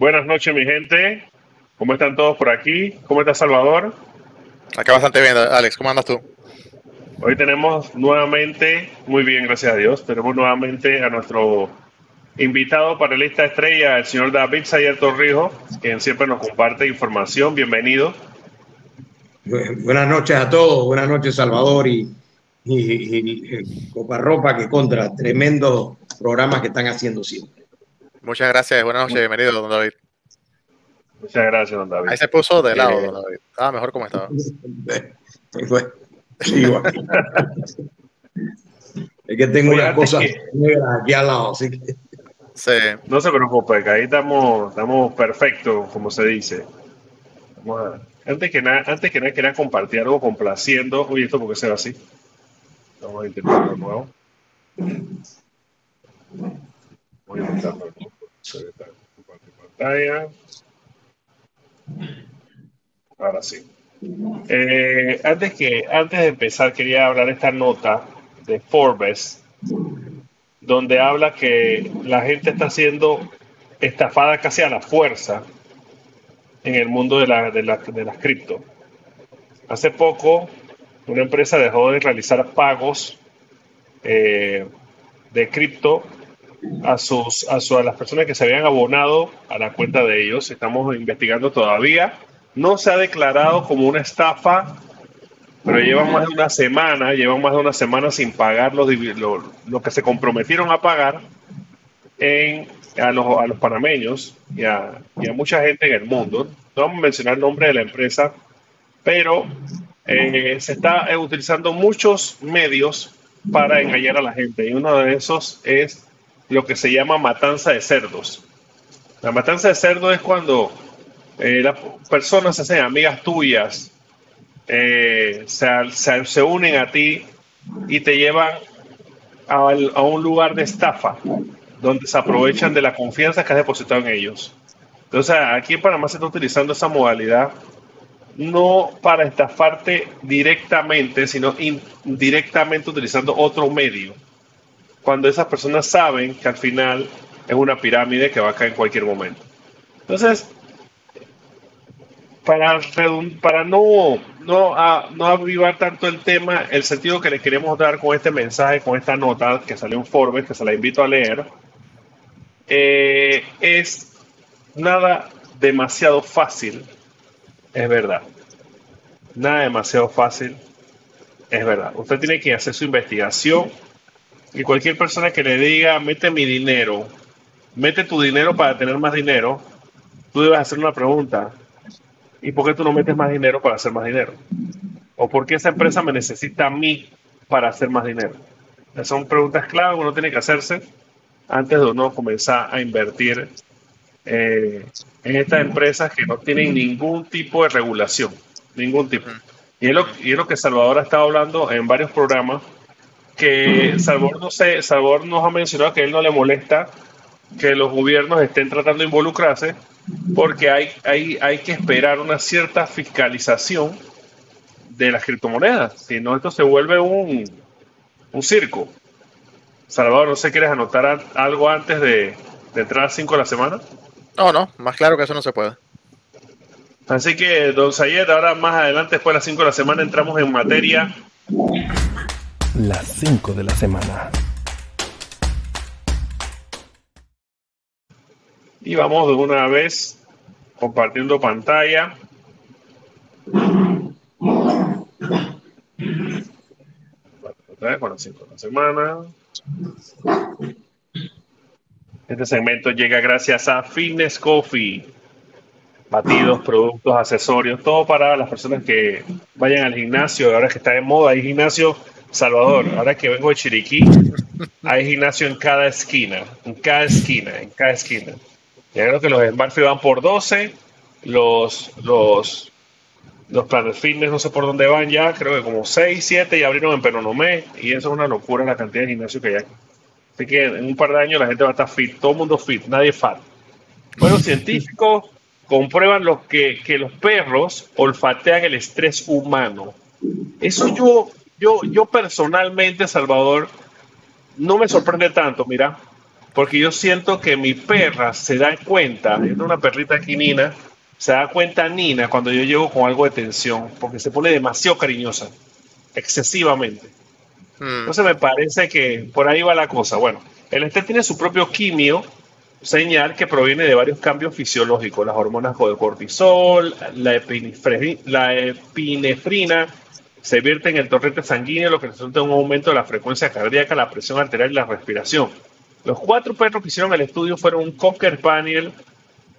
Buenas noches, mi gente. ¿Cómo están todos por aquí? ¿Cómo está Salvador? Acá bastante bien, Alex. ¿Cómo andas tú? Hoy tenemos nuevamente, muy bien, gracias a Dios, tenemos nuevamente a nuestro invitado panelista estrella, el señor David Sayer Torrijo, quien siempre nos comparte información. Bienvenido. Buenas noches a todos, buenas noches Salvador y, y, Coparropa, que contra tremendo programas que están haciendo siempre. Muchas gracias, buenas noches, bienvenido, don David. Muchas gracias, don David. Ahí se puso de lado, don David. Estaba mejor como estaba. es que tengo una cosa aquí al lado, así que... Sí. No se preocupe, que ahí estamos, estamos perfectos, como se dice. antes que nada, antes que nada quería compartir algo complaciendo. Oye, esto porque se va así. Vamos a intentarlo de nuevo. Voy a pantalla. Ahora sí. Eh, antes, que, antes de empezar, quería hablar esta nota de Forbes, donde habla que la gente está siendo estafada casi a la fuerza en el mundo de, la, de, de las cripto. Hace poco, una empresa dejó de realizar pagos eh, de cripto a, sus, a, a las personas que se habían abonado a la cuenta de ellos. Estamos investigando todavía no se ha declarado como una estafa, pero llevan más de una semana, llevan más de una semana sin pagar lo, lo, que se comprometieron a pagar en, a, los, a los panameños y a, mucha gente en el mundo. No vamos a mencionar el nombre de la empresa, pero eh, se está utilizando muchos medios para engañar a la gente y uno de esos es lo que se llama matanza de cerdos. La matanza de cerdos es cuando eh, las personas se hacen amigas tuyas, eh, se, unen a ti y te llevan a, un lugar de estafa, donde se aprovechan de la confianza que has depositado en ellos. Entonces, aquí en Panamá se está utilizando esa modalidad no para estafarte directamente, sino indirectamente utilizando otro medio. Cuando esas personas saben que al final es una pirámide que va a caer en cualquier momento. Entonces, para, para no, no, no avivar tanto el tema, el sentido que le queremos dar con este mensaje, con esta nota que salió en Forbes, que se la invito a leer, eh, es nada demasiado fácil, es verdad. Nada demasiado fácil, es verdad. Usted tiene que hacer su investigación y cualquier persona que le diga, mete mi dinero, mete tu dinero para tener más dinero, tú debes hacer una pregunta ¿Y por qué tú no metes más dinero para hacer más dinero? ¿O por qué esa empresa me necesita a mí para hacer más dinero? Esas son preguntas clave que uno tiene que hacerse antes de uno comenzar a invertir eh, en estas empresas que no tienen ningún tipo de regulación, ningún tipo. Y es, lo, y es lo que Salvador ha estado hablando en varios programas, que Salvador, no sé, Salvador nos ha mencionado que a él no le molesta que los gobiernos estén tratando de involucrarse, porque hay, hay, hay que esperar una cierta fiscalización de las criptomonedas. Si no, esto se vuelve un, un circo. Salvador, no sé, ¿quieres anotar algo antes de, de entrar a 5 de la semana? No, no, más claro que eso no se puede. Así que, don Sayed, ahora más adelante, después de las 5 de la semana, entramos en materia. Las 5 de la semana. Y vamos de una vez compartiendo pantalla. Con las cinco de la semana. Este segmento llega gracias a Fitness Coffee. Batidos, productos, accesorios, todo para las personas que vayan al gimnasio. Ahora que está de moda, hay gimnasio Salvador. Ahora que vengo de Chiriquí, hay gimnasio en cada esquina, en cada esquina, en cada esquina. Ya creo que los Smartfit van por 12, los, los, los Fitness no sé por dónde van ya, creo que como 6, 7 y abrieron en Penonomé y eso es una locura la cantidad de gimnasio que hay aquí. Así que en un par de años la gente va a estar fit, todo el mundo fit, nadie fat. Bueno, científicos comprueban los que, que los perros olfatean el estrés humano. Eso yo, yo, yo personalmente, Salvador, no me sorprende tanto, mira, porque yo siento que mi perra se da cuenta, es una perrita aquí Nina, se da cuenta Nina cuando yo llego con algo de tensión, porque se pone demasiado cariñosa, excesivamente. Hmm. Entonces me parece que por ahí va la cosa. Bueno, el este tiene su propio quimio, señal que proviene de varios cambios fisiológicos, las hormonas de cortisol, la epinefrina, se vierte en el torrente sanguíneo, lo que resulta en un aumento de la frecuencia cardíaca, la presión arterial y la respiración. Los cuatro perros que hicieron el estudio fueron un Cocker Spaniel,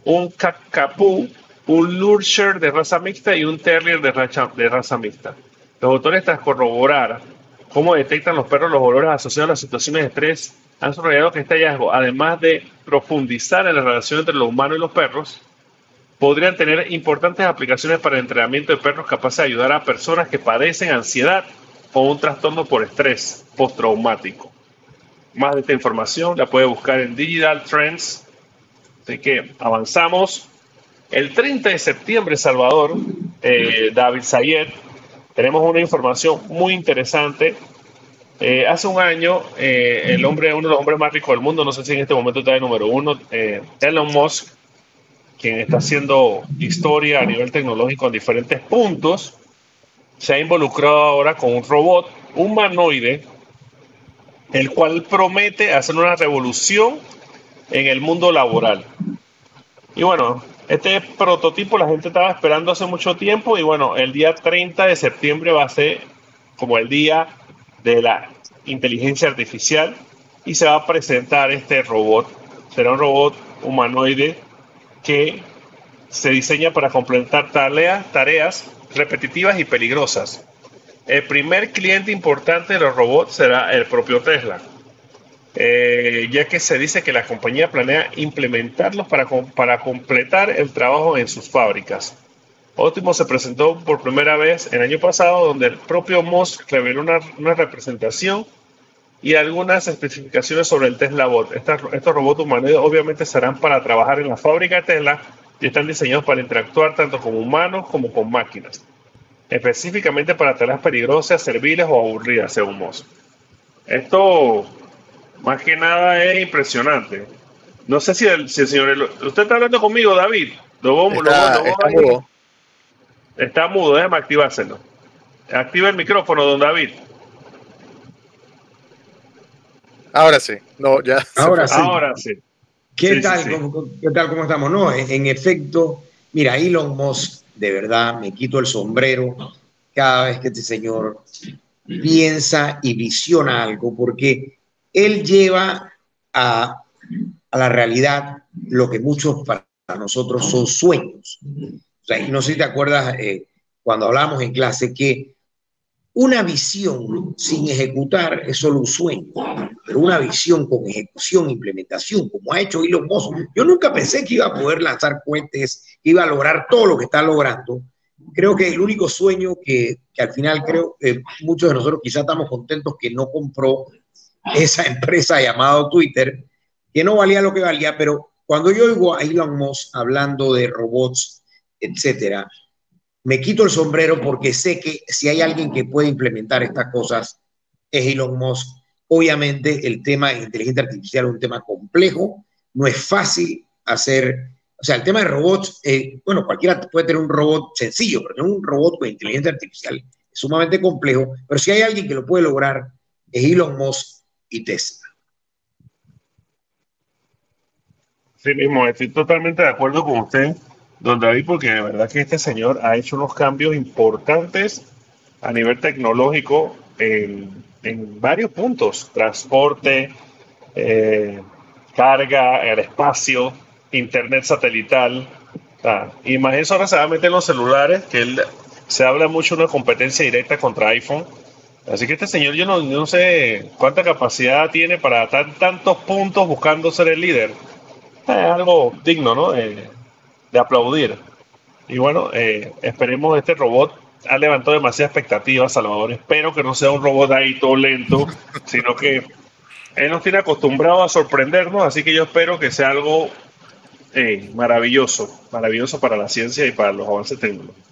un Cacapú, un Lurcher de raza mixta y un Terrier de raza, de raza mixta. Los autores, tras corroborar cómo detectan los perros los olores asociados a las situaciones de estrés, han subrayado que este hallazgo, además de profundizar en la relación entre los humanos y los perros, podrían tener importantes aplicaciones para el entrenamiento de perros capaces de ayudar a personas que padecen ansiedad o un trastorno por estrés postraumático. Más de esta información la puede buscar en Digital Trends. Así que avanzamos. El 30 de septiembre, Salvador, eh, David Sayed, tenemos una información muy interesante. Eh, hace un año, eh, el hombre, uno de los hombres más ricos del mundo, no sé si en este momento está de número uno, eh, Elon Musk, quien está haciendo historia a nivel tecnológico en diferentes puntos, se ha involucrado ahora con un robot humanoide, el cual promete hacer una revolución en el mundo laboral. Y bueno, este prototipo la gente estaba esperando hace mucho tiempo y bueno, el día 30 de septiembre va a ser como el día de la inteligencia artificial y se va a presentar este robot. Será un robot humanoide que se diseña para completar tareas, repetitivas y peligrosas. El primer cliente importante de los robots será el propio Tesla, eh, ya que se dice que la compañía planea implementarlos para, para completar el trabajo en sus fábricas. Optimus se presentó por primera vez el año pasado, donde el propio Musk reveló una, una representación y algunas especificaciones sobre el Tesla Bot. Estas- estos robots humanoides obviamente serán para trabajar en la fábrica de Tesla y están diseñados para interactuar tanto con humanos como con máquinas, específicamente para tareas peligrosas, serviles o aburridas, según Musk. Esto, más que nada, es impresionante. No sé si el, si el señor... ¿Usted está hablando conmigo, David? Lo Está, mudo. Está mudo, déjame activárselo. Activa el micrófono, don David. Ahora sí. No, ya. Ahora sí. Ahora sí. ¿Qué, Sí, sí, tal, sí. ¿Cómo, ¿Qué tal? ¿Cómo estamos? No, en, en efecto, mira, Elon Musk, de verdad, me quito el sombrero cada vez que este señor piensa y visiona algo, porque él lleva a, a la realidad lo que muchos para nosotros son sueños. O sea, y no sé si te acuerdas eh, cuando hablamos en clase que una visión sin ejecutar es solo un sueño, pero una visión con ejecución, implementación, como ha hecho Elon Musk. Yo nunca pensé que iba a poder lanzar cohetes, que iba a lograr todo lo que está logrando. Creo que el único sueño que, que al final creo que muchos de nosotros quizás estamos contentos que no compró esa empresa llamada Twitter, que no valía lo que valía, pero cuando yo oigo a Elon Musk hablando de robots, etcétera, me quito el sombrero porque sé que si hay alguien que puede implementar estas cosas es Elon Musk. Obviamente el tema de inteligencia artificial es un tema complejo, no es fácil hacer, o sea, el tema de robots, eh, bueno, cualquiera puede tener un robot sencillo, pero un robot con inteligencia artificial es sumamente complejo, pero si hay alguien que lo puede lograr es Elon Musk y Tesla. Sí mismo, estoy totalmente de acuerdo con usted, don David, porque de verdad que este señor ha hecho unos cambios importantes a nivel tecnológico en, en varios puntos, transporte, eh, carga, el espacio, internet satelital. Ah, ahora se va a meter en los celulares, que él, se habla mucho de una competencia directa contra iPhone. Así que este señor yo no, no sé cuánta capacidad tiene para tan, tantos puntos buscando ser el líder. Es algo digno, ¿no? Eh, de aplaudir. Y bueno, eh, esperemos este robot ha levantado demasiadas expectativas, Salvador. Espero que no sea un robot ahí todo lento, sino que él nos tiene acostumbrado a sorprendernos, así que yo espero que sea algo eh, maravilloso, maravilloso para la ciencia y para los avances tecnológicos.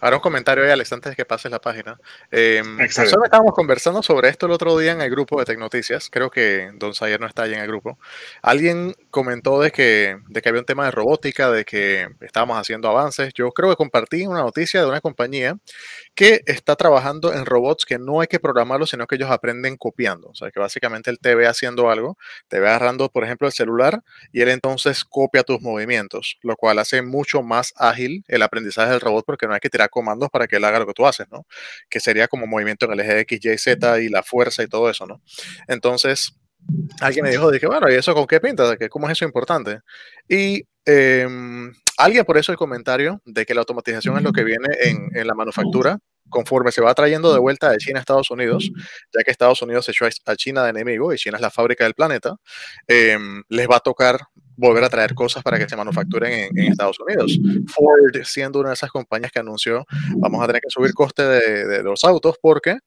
Ahora un comentario ahí, Alex, antes de que pases la página. Eh, nosotros estábamos conversando sobre esto el otro día en el grupo de Tecnoticias. Creo que Don Sayer no está ahí en el grupo. Alguien comentó de que, de que había un tema de robótica, de que estábamos haciendo avances. Yo creo que compartí una noticia de una compañía que está trabajando en robots que no hay que programarlos, sino que ellos aprenden copiando. O sea, que básicamente él te ve haciendo algo, te ve agarrando, por ejemplo, el celular y él entonces copia tus movimientos, lo cual hace mucho más ágil el aprendizaje del robot porque no hay que tirar comandos para que él haga lo que tú haces, ¿no? Que sería como movimiento en el eje X, Y, Z y la fuerza y todo eso, ¿no? Entonces, alguien me dijo, dije, bueno, ¿y eso con qué pinta? ¿Cómo es eso importante? Y em, alguien por eso el comentario de que la automatización es lo que viene en, en, la manufactura conforme se va trayendo de vuelta de China a Estados Unidos, ya que Estados Unidos se echó a China de enemigo y China es la fábrica del planeta, eh, les va a tocar volver a traer cosas para que se manufacturen en, Estados Unidos. Ford, siendo una de esas compañías que anunció, vamos a tener que subir coste de, los autos porque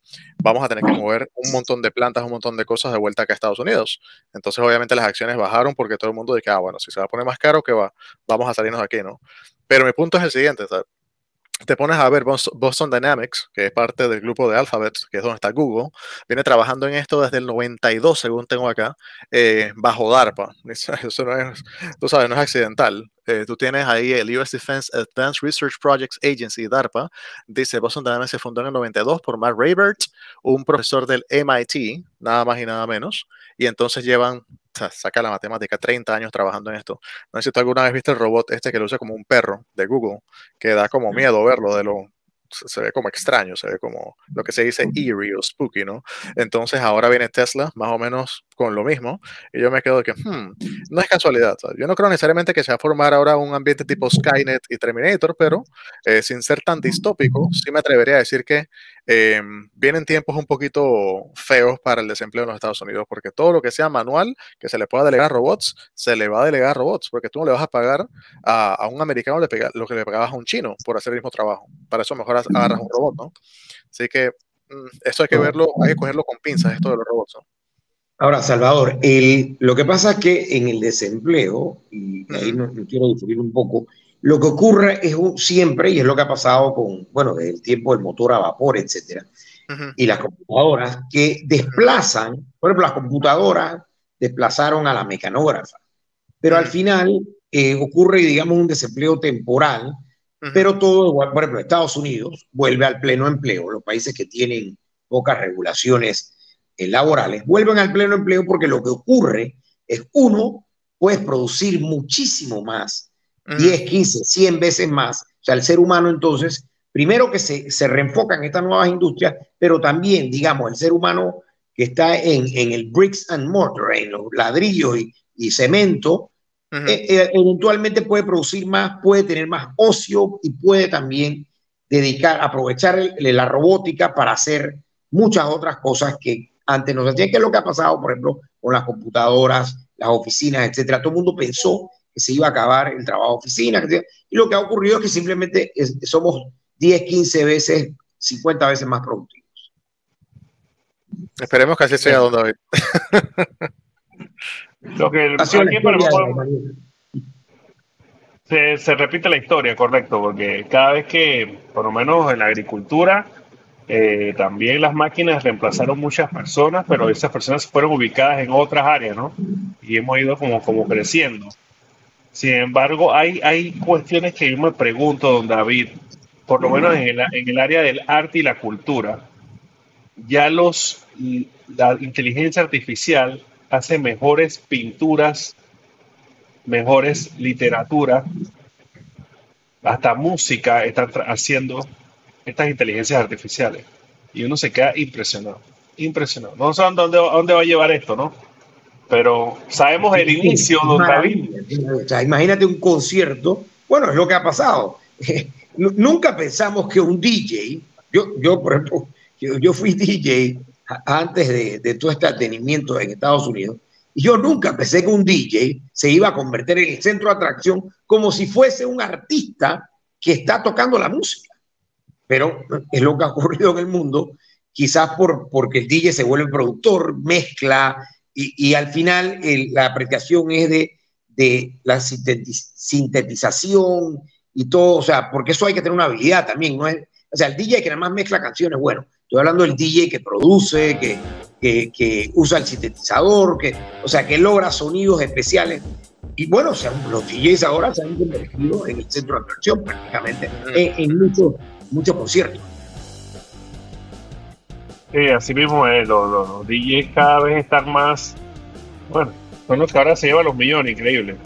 vamos a tener que mover un montón de plantas, un montón de cosas de vuelta a Estados Unidos. Entonces, obviamente, las acciones bajaron porque todo el mundo dice, ah, bueno, si se va a poner más caro, que va, vamos a salirnos de aquí, ¿no? Pero mi punto es el siguiente, ¿sabes? Te pones a ver Boston Dynamics, que es parte del grupo de Alphabet, que es donde está Google, viene trabajando en esto desde el 92, según tengo acá, eh, bajo DARPA. Eso no es, tú sabes, no es accidental. Eh, tú tienes ahí el US Defense Advanced Research Projects Agency, DARPA. Dice, Boston Dynamics se fundó en el 92 por Mark Raybert, un profesor del MIT, nada más y nada menos. Y entonces llevan saca la matemática, 30 años trabajando en esto. No sé si tú alguna vez viste el robot este que lo usa como un perro de Google, que da como miedo verlo de lo se ve como extraño, se ve como lo que se dice eerie o spooky, ¿no? Entonces ahora viene Tesla más o menos con lo mismo y yo me quedo de que, hmm, no es casualidad, ¿sabes? yo no creo necesariamente que se va a formar ahora un ambiente tipo Skynet y Terminator, pero eh, sin ser tan distópico, sí me atrevería a decir que eh, vienen tiempos un poquito feos para el desempleo en los Estados Unidos, porque todo lo que sea manual, que se le pueda delegar a robots, se le va a delegar a robots, porque tú no le vas a pagar a, a un americano lo que le pagabas a un chino por hacer el mismo trabajo. Para eso mejor agarras un robot, ¿no? Así que mm, eso hay que verlo, hay que cogerlo con pinzas, esto de los robots. ¿no? Ahora, Salvador, el, lo que pasa es que en el desempleo, y ahí no, no quiero diferir un poco, lo que ocurre es un, siempre, y es lo que ha pasado con, bueno, desde el tiempo del motor a vapor, etcétera, uh -huh. y las computadoras que desplazan, por ejemplo, las computadoras desplazaron a la mecanógrafa, pero uh -huh. al final eh, ocurre, digamos, un desempleo temporal, uh -huh. pero todo, por ejemplo, Estados Unidos vuelve al pleno empleo, los países que tienen pocas regulaciones eh, laborales vuelven al pleno empleo porque lo que ocurre es, uno, puedes producir muchísimo más 10, 15, 100 veces más. O sea, el ser humano entonces, primero que se, se reenfoca en estas nuevas industrias, pero también, digamos, el ser humano que está en, en el bricks and mortar, en los ladrillos y, y cemento, uh -huh. eh, eventualmente puede producir más, puede tener más ocio y puede también dedicar, aprovechar el, la robótica para hacer muchas otras cosas que antes no se hacían, que es lo que ha pasado, por ejemplo, con las computadoras, las oficinas, etcétera. Todo el mundo pensó que se iba a acabar el trabajo de oficina. Y lo que ha ocurrido es que simplemente es, somos 10, 15 veces, 50 veces más productivos. Esperemos que así sea, don David. lo que aquí, se, se, repite la historia, correcto, porque cada vez que, por lo menos en la agricultura, eh, también las máquinas reemplazaron muchas personas, pero esas personas fueron ubicadas en otras áreas, ¿no? Y hemos ido como, como creciendo. Sin embargo, hay, hay cuestiones que yo me pregunto, don David, por lo menos en el, en el área del arte y la cultura, ya los, la inteligencia artificial hace mejores pinturas, mejores literatura, hasta música están haciendo estas inteligencias artificiales. Y uno se queda impresionado, impresionado. No sé dónde, dónde va a llevar esto, ¿no? Pero sabemos el inicio, don David. O sea, imagínate un concierto, bueno, es lo que ha pasado. Nunca pensamos que un DJ, yo, yo por ejemplo, yo, yo fui DJ antes de, de, todo este atenimiento en Estados Unidos, y yo nunca pensé que un DJ se iba a convertir en el centro de atracción como si fuese un artista que está tocando la música. Pero es lo que ha ocurrido en el mundo, quizás por, porque el DJ se vuelve productor, mezcla, y, y al final el, la apreciación es de, de la sintetización y todo, o sea, porque eso hay que tener una habilidad también, ¿no es? O sea, el DJ que nada más mezcla canciones, bueno, estoy hablando del DJ que produce, que, que, que usa el sintetizador, que, o sea, que logra sonidos especiales. Y bueno, o sea, los DJs ahora se han convertido en el centro de atracción prácticamente en, en muchos, muchos conciertos. Sí, así mismo es, los, los, DJs cada vez están más, bueno, son los que ahora se llevan los millones, increíble.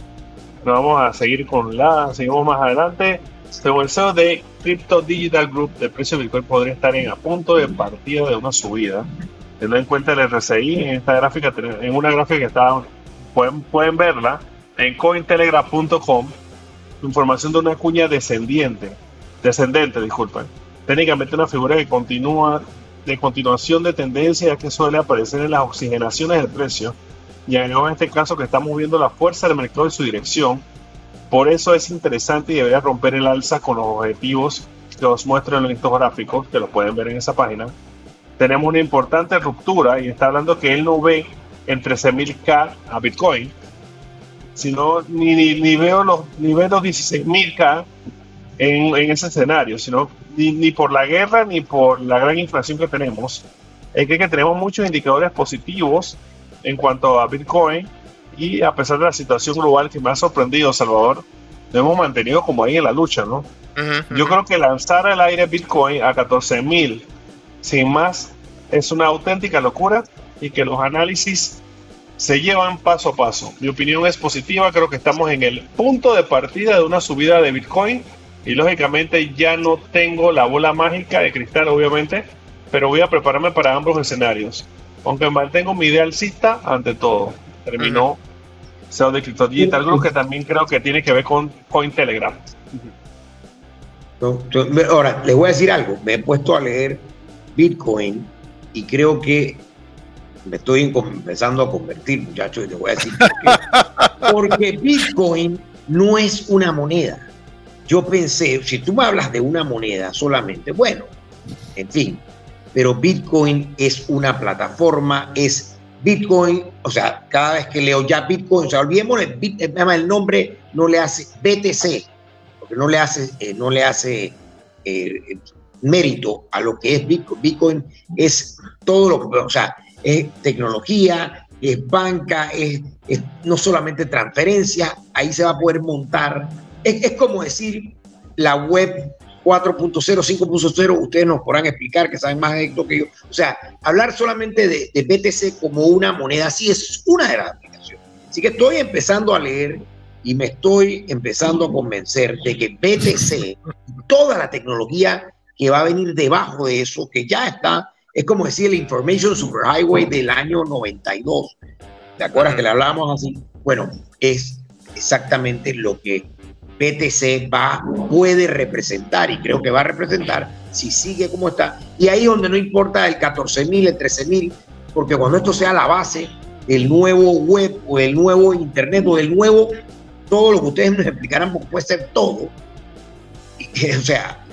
Nos vamos a seguir con la, seguimos más adelante. Según el CEO de Crypto Digital Group, el precio de Bitcoin podría estar en a punto de partida de una subida. Teniendo en cuenta el RSI en esta gráfica, en una gráfica que está, pueden, pueden verla en cointelegraph.com, información de una cuña descendiente, descendente, disculpen. Técnicamente una figura que continúa de continuación de tendencia que suele aparecer en las oxigenaciones del precio y en este caso que estamos viendo la fuerza del mercado en su dirección. Por eso es interesante y debería romper el alza con los objetivos que os muestro en estos gráficos, que los pueden ver en esa página. Tenemos una importante ruptura y está hablando que él no ve en 13.000K a Bitcoin, sino ni, ni, veo los, ni veo los 16.000K en, en ese escenario, sino ni, por la guerra ni por la gran inflación que tenemos, es que, tenemos muchos indicadores positivos en cuanto a Bitcoin y a pesar de la situación global que me ha sorprendido, Salvador, lo hemos mantenido como ahí en la lucha, ¿no? Yo creo que lanzar al aire Bitcoin a 14 mil sin más es una auténtica locura y que los análisis se llevan paso a paso. Mi opinión es positiva, creo que estamos en el punto de partida de una subida de Bitcoin y lógicamente ya no tengo la bola mágica de cristal, obviamente, pero voy a prepararme para ambos escenarios. Aunque mantengo mi idea alcista ante todo. Terminó SEO de Crypto Digital Group, que también creo que tiene que ver con Cointelegraph. Ahora, les voy a decir algo. Me he puesto a leer Bitcoin y creo que me estoy empezando a convertir, muchachos, y les voy a decir por qué. Porque Bitcoin no es una moneda yo pensé, si tú me hablas de una moneda solamente, bueno, en fin, pero Bitcoin es una plataforma, es Bitcoin, o sea, cada vez que leo ya Bitcoin, o sea, el, nombre, no le hace BTC, porque no le hace, eh, no le hace eh, mérito a lo que es Bitcoin. Bitcoin es todo lo que, o sea, es tecnología, es banca, es, es no solamente transferencia, ahí se va a poder montar es, como decir la web 4.0, 5.0, ustedes nos podrán explicar que saben más de esto que yo. O sea, hablar solamente de, de, BTC como una moneda, sí es una de las aplicaciones. Así que estoy empezando a leer y me estoy empezando a convencer de que BTC, toda la tecnología que va a venir debajo de eso, que ya está, es como decir el Information Superhighway del año 92. ¿Te acuerdas que le hablábamos así? Bueno, es exactamente lo que BTC va, puede representar y creo que va a representar si sigue como está. Y ahí donde no importa el 14 mil, el 13 mil, porque cuando esto sea la base del nuevo web o el nuevo internet o del nuevo, todo lo que ustedes nos explicarán, porque puede ser todo, o sea,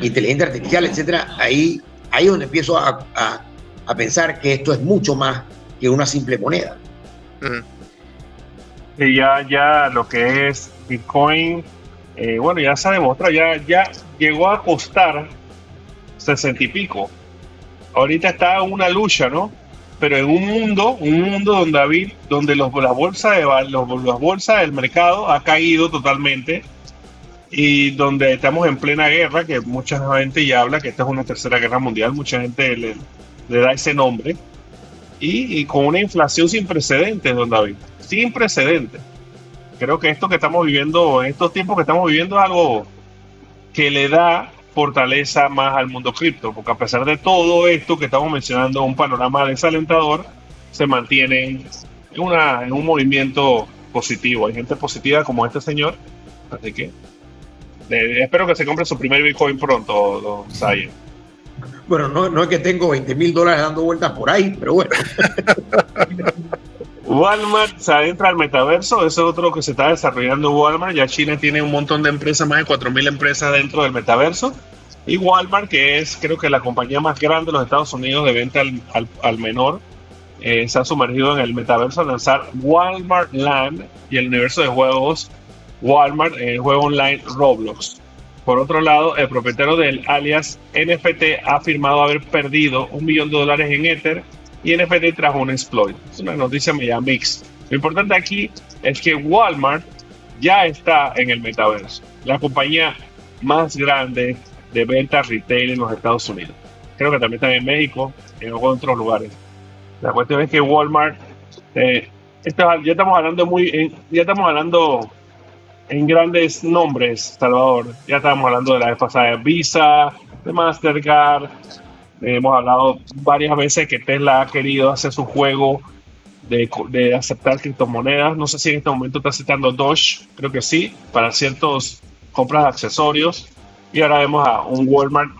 inteligencia artificial, etcétera, ahí, ahí donde empiezo a, a, pensar que esto es mucho más que una simple moneda. Y ya, ya lo que es Bitcoin, eh, bueno, ya se ha demostrado, ya, ya llegó a costar 60 y pico. Ahorita está una lucha, ¿no? Pero en un mundo, un mundo donde David, donde los, las bolsas de los, las del mercado ha caído totalmente y donde estamos en plena guerra, que mucha gente ya habla que esta es una tercera guerra mundial, mucha gente le, da ese nombre, y, y, con una inflación sin precedentes, don David, sin precedentes creo que esto que estamos viviendo, en estos tiempos que estamos viviendo, es algo que le da fortaleza más al mundo cripto, porque a pesar de todo esto que estamos mencionando, un panorama desalentador, se mantiene en, una, en un movimiento positivo. Hay gente positiva como este señor, así que espero que se compre su primer Bitcoin pronto, don Sayer. Bueno, no, no es que tengo 20 mil dólares dando vueltas por ahí, pero bueno. Walmart se adentra al metaverso, es otro que se está desarrollando Walmart. Ya China tiene un montón de empresas, más de 4.000 empresas dentro del metaverso. Y Walmart, que es creo que la compañía más grande de los Estados Unidos de venta al, menor, eh, se ha sumergido en el metaverso a lanzar Walmart Land y el universo de juegos Walmart el juego online Roblox. Por otro lado, el propietario del alias NFT ha afirmado haber perdido un millón de dólares en Ether y NFT trajo un exploit. Es una noticia media mix. Lo importante aquí es que Walmart ya está en el metaverso, la compañía más grande de ventas retail en los Estados Unidos. Creo que también está en México, en otros lugares. La cuestión es que Walmart, eh, ya estamos hablando muy, ya estamos hablando en grandes nombres, Salvador. Ya estábamos hablando de la vez pasada de Visa, de Mastercard. Hemos hablado varias veces que Tesla ha querido hacer su juego de, de, aceptar criptomonedas. No sé si en este momento está aceptando Doge, creo que sí, para ciertos compras de accesorios. Y ahora vemos a un Walmart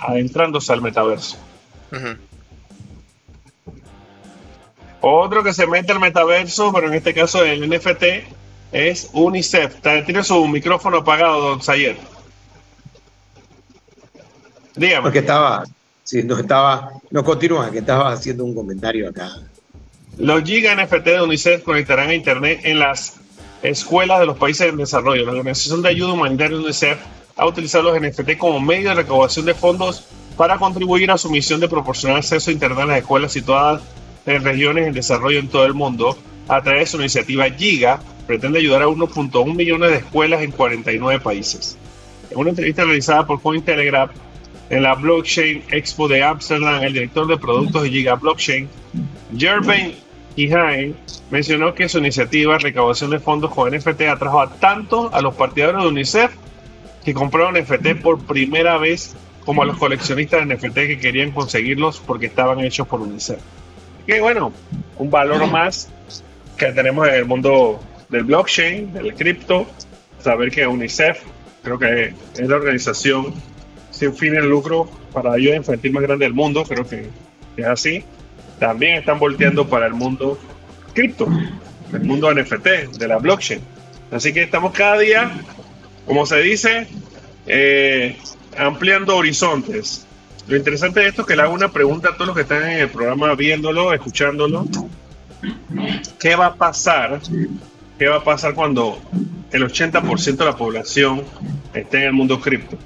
adentrándose al metaverso. Otro que se mete al metaverso, pero en este caso el NFT, es UNICEF. Tiene su micrófono apagado, don Sayer. Dígame. Porque estaba, sí, no estaba, no continúa, que estaba haciendo un comentario acá. Los Giga NFT de UNICEF conectarán a Internet en las escuelas de los países en desarrollo. La Organización de Ayuda Humanitaria UNICEF ha utilizado los NFT como medio de recaudación de fondos para contribuir a su misión de proporcionar acceso a Internet a las escuelas situadas en regiones en desarrollo en todo el mundo a través de su iniciativa Giga, pretende ayudar a 1.1 millones de escuelas en 49 países. En una entrevista realizada por Cointelegraph en la Blockchain Expo de Amsterdam, el director de productos de Giga Blockchain, Jervain Hihain, mencionó que su iniciativa de recaudación de fondos con NFT atrajo a tanto a los partidarios de UNICEF que compraron NFT por primera vez como a los coleccionistas de NFT que querían conseguirlos porque estaban hechos por UNICEF. Que bueno, un valor más que tenemos en el mundo del blockchain, del cripto, saber que UNICEF creo que es la organización sin fin de lucro para ayuda infantil más grande del mundo, creo que es así. También están volteando para el mundo cripto, el mundo NFT, de la blockchain. Así que estamos cada día, como se dice, eh, ampliando horizontes. Lo interesante de esto es que le hago una pregunta a todos los que están en el programa viéndolo, escuchándolo. ¿Qué va a pasar ¿Qué va a pasar cuando el 80% de la población esté en el mundo cripto?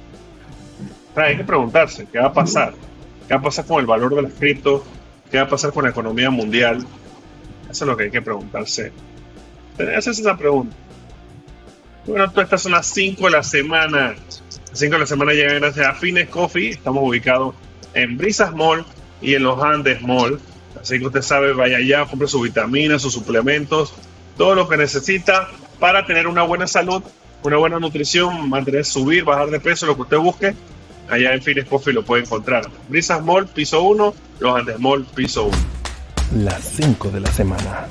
Hay que preguntarse, ¿qué va a pasar? ¿Qué va a pasar con el valor de las cripto? ¿Qué va a pasar con la economía mundial? Eso es lo que hay que preguntarse. Hacerse esa pregunta. Bueno, todas estas son las 5 de la semana. Las 5 de la semana llegan gracias a Fines Coffee. Estamos ubicados en Brisas Mall y en los Andes Mall. Así que usted sabe, vaya allá, compre sus vitaminas, sus suplementos todo lo que necesita para tener una buena salud, una buena nutrición, mantener, subir, bajar de peso, lo que usted busque. Allá en Fines Coffee lo puede encontrar. Brisas Mall, piso 1, Los Andes Mall, piso 1. Las 5 de la semana.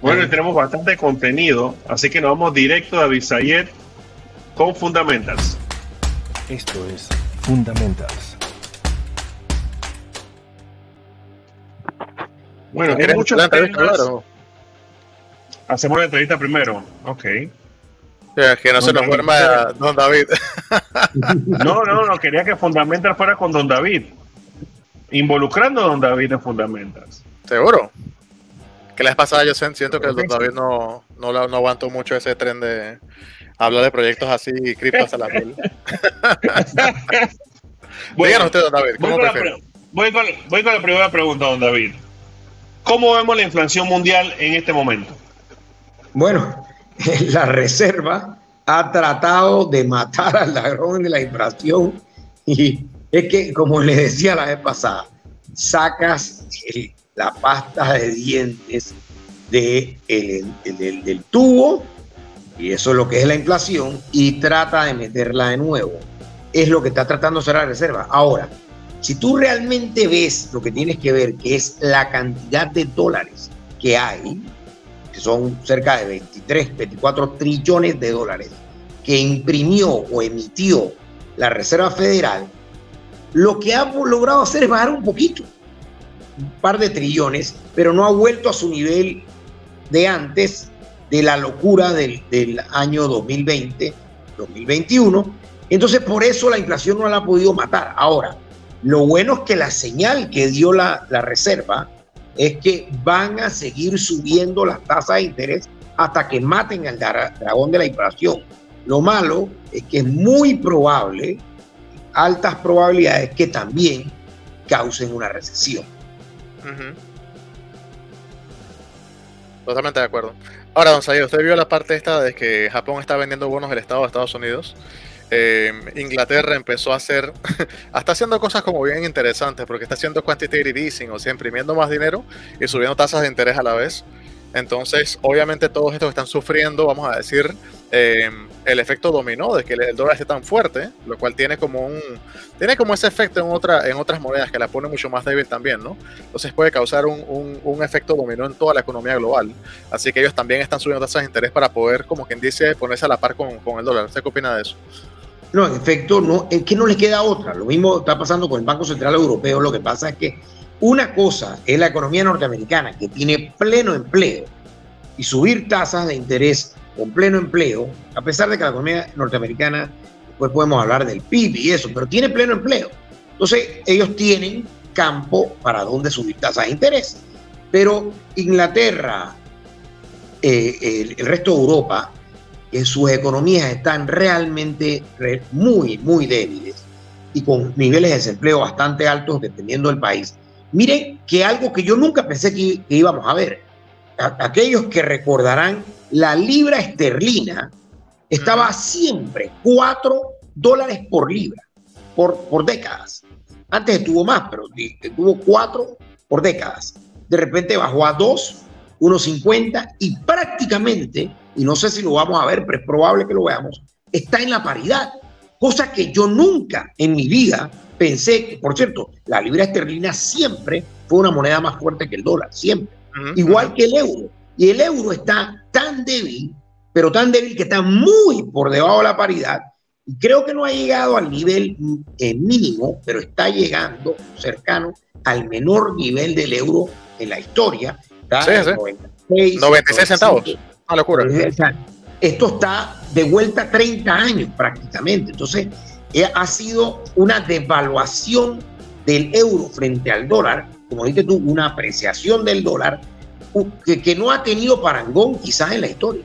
Bueno, tenemos bastante contenido, así que nos vamos directo a Bisayet con Fundamentals. Esto es Fundamentals. Bueno, hay muchos temas. Hacemos la entrevista primero. Ok. Que no se nos duerma Don David. no, no, no, quería que Fundamental fuera con Don David. Involucrando a Don David en Fundamentals. ¿Seguro? Que la vez pasada yo siento que el Don David no, no, no aguantó mucho ese tren de hablar de proyectos así criptos a la piel. Díganos usted, Don David, ¿cómo voy voy con la primera pregunta, Don David. ¿Cómo vemos la inflación mundial en este momento? Bueno, la Reserva ha tratado de matar al ladrón de la inflación y es que, como les decía la vez pasada, sacas la pasta de dientes de del tubo, y eso es lo que es la inflación, y trata de meterla de nuevo. Es lo que está tratando de hacer la Reserva. Ahora, si tú realmente ves lo que tienes que ver, que es la cantidad de dólares que hay, que son cerca de 23, 24 trillones de dólares, que imprimió o emitió la Reserva Federal, lo que ha logrado hacer es bajar un poquito, un par de trillones, pero no ha vuelto a su nivel de antes de la locura del, año 2020, 2021. Entonces, por eso la inflación no la ha podido matar. Ahora, lo bueno es que la señal que dio la, reserva es que van a seguir subiendo las tasas de interés hasta que maten al dragón de la inflación. Lo malo es que es muy probable, altas probabilidades, que también causen una recesión. Totalmente de acuerdo. Ahora, don Sayed, usted vio la parte esta de que Japón está vendiendo bonos del Estado de Estados Unidos. Eh, Inglaterra empezó a hacer, está haciendo cosas como bien interesantes, porque está haciendo quantitative easing, o sea, imprimiendo más dinero y subiendo tasas de interés a la vez. Entonces, obviamente todos estos están sufriendo, vamos a decir, eh, el efecto dominó de que el dólar esté tan fuerte, lo cual tiene como un tiene como ese efecto en otra en otras monedas que la pone mucho más débil también, ¿no? Entonces puede causar un, un, efecto dominó en toda la economía global. Así que ellos también están subiendo tasas de interés para poder, como quien dice, ponerse a la par con, con el dólar. ¿Usted qué opina de eso? No, en efecto, no, es que no les queda otra. Lo mismo está pasando con el Banco Central Europeo. Lo que pasa es que una cosa es la economía norteamericana, que tiene pleno empleo, y subir tasas de interés con pleno empleo, a pesar de que la economía norteamericana, después podemos hablar del PIB y eso, pero tiene pleno empleo. Entonces, ellos tienen campo para donde subir tasas de interés. Pero Inglaterra, eh, el, resto de Europa, en sus economías están realmente muy, muy débiles y con niveles de desempleo bastante altos dependiendo del país. Miren que algo que yo nunca pensé que, íbamos a ver, aquellos que recordarán, la libra esterlina estaba siempre 4 dólares por libra, por, por décadas. Antes estuvo más, pero estuvo 4 por décadas. De repente bajó a 2, 1.50 y prácticamente, y no sé si lo vamos a ver, pero es probable que lo veamos, está en la paridad. Cosa que yo nunca en mi vida pensé que, por cierto, la libra esterlina siempre fue una moneda más fuerte que el dólar, siempre. Igual que el euro. Y el euro está tan débil, pero tan débil que está muy por debajo de la paridad. Y creo que no ha llegado al nivel eh, mínimo, pero está llegando cercano al menor nivel del euro en la historia. Sí, sí. 96, centavos. Una locura. Esto está de vuelta a 30 años prácticamente. Entonces, eh, ha sido una devaluación del euro frente al dólar, como dices tú, una apreciación del dólar que, que no ha tenido parangón quizás en la historia.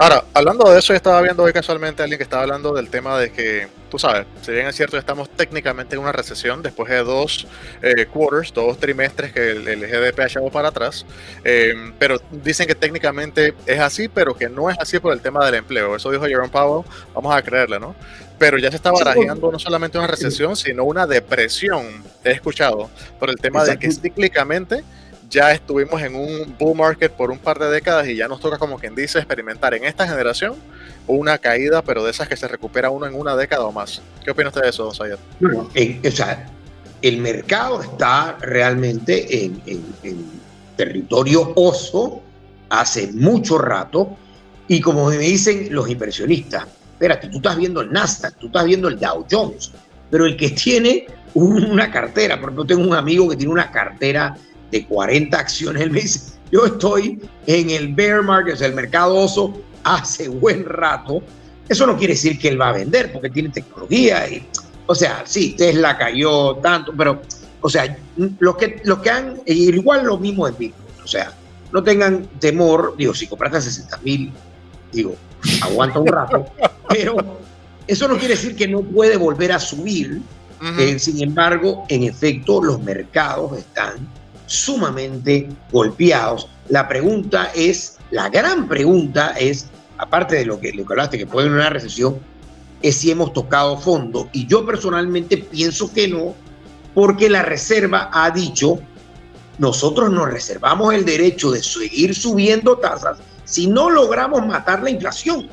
Ahora, hablando de eso, yo estaba viendo hoy casualmente a alguien que estaba hablando del tema de que, tú sabes, si bien es cierto, estamos técnicamente en una recesión después de dos eh, quarters, dos trimestres que el, GDP ha echado para atrás, eh, pero dicen que técnicamente es así, pero que no es así por el tema del empleo. Eso dijo Jerome Powell, vamos a creerle, ¿no? Pero ya se está barajeando no solamente una recesión, sino una depresión, he escuchado, por el tema de que cíclicamente ya estuvimos en un bull market por un par de décadas y ya nos toca, como quien dice, experimentar en esta generación una caída, pero de esas que se recupera uno en una década o más. ¿Qué opina usted de eso, don Sayed? Bueno, o sea, el mercado está realmente en, territorio oso hace mucho rato y como me dicen los inversionistas, espérate, tú estás viendo el Nasdaq, tú estás viendo el Dow Jones, pero el que tiene una cartera, porque yo tengo un amigo que tiene una cartera de 40 acciones, él me dice, yo estoy en el bear market, o sea, el mercado oso, hace buen rato. Eso no quiere decir que él va a vender, porque tiene tecnología. Y, o sea, sí, Tesla cayó tanto, pero, o sea, los que, los que han, igual lo mismo en Bitcoin, o sea, no tengan temor, digo, si compraste 60 mil, digo, aguanta un rato, pero eso no quiere decir que no puede volver a subir. Eh, sin embargo, en efecto, los mercados están sumamente golpeados. La pregunta es, la gran pregunta es, aparte de lo que, lo que hablaste, que puede haber una recesión, es si hemos tocado fondo. Y yo personalmente pienso que no, porque la Reserva ha dicho, nosotros nos reservamos el derecho de seguir subiendo tasas si no logramos matar la inflación.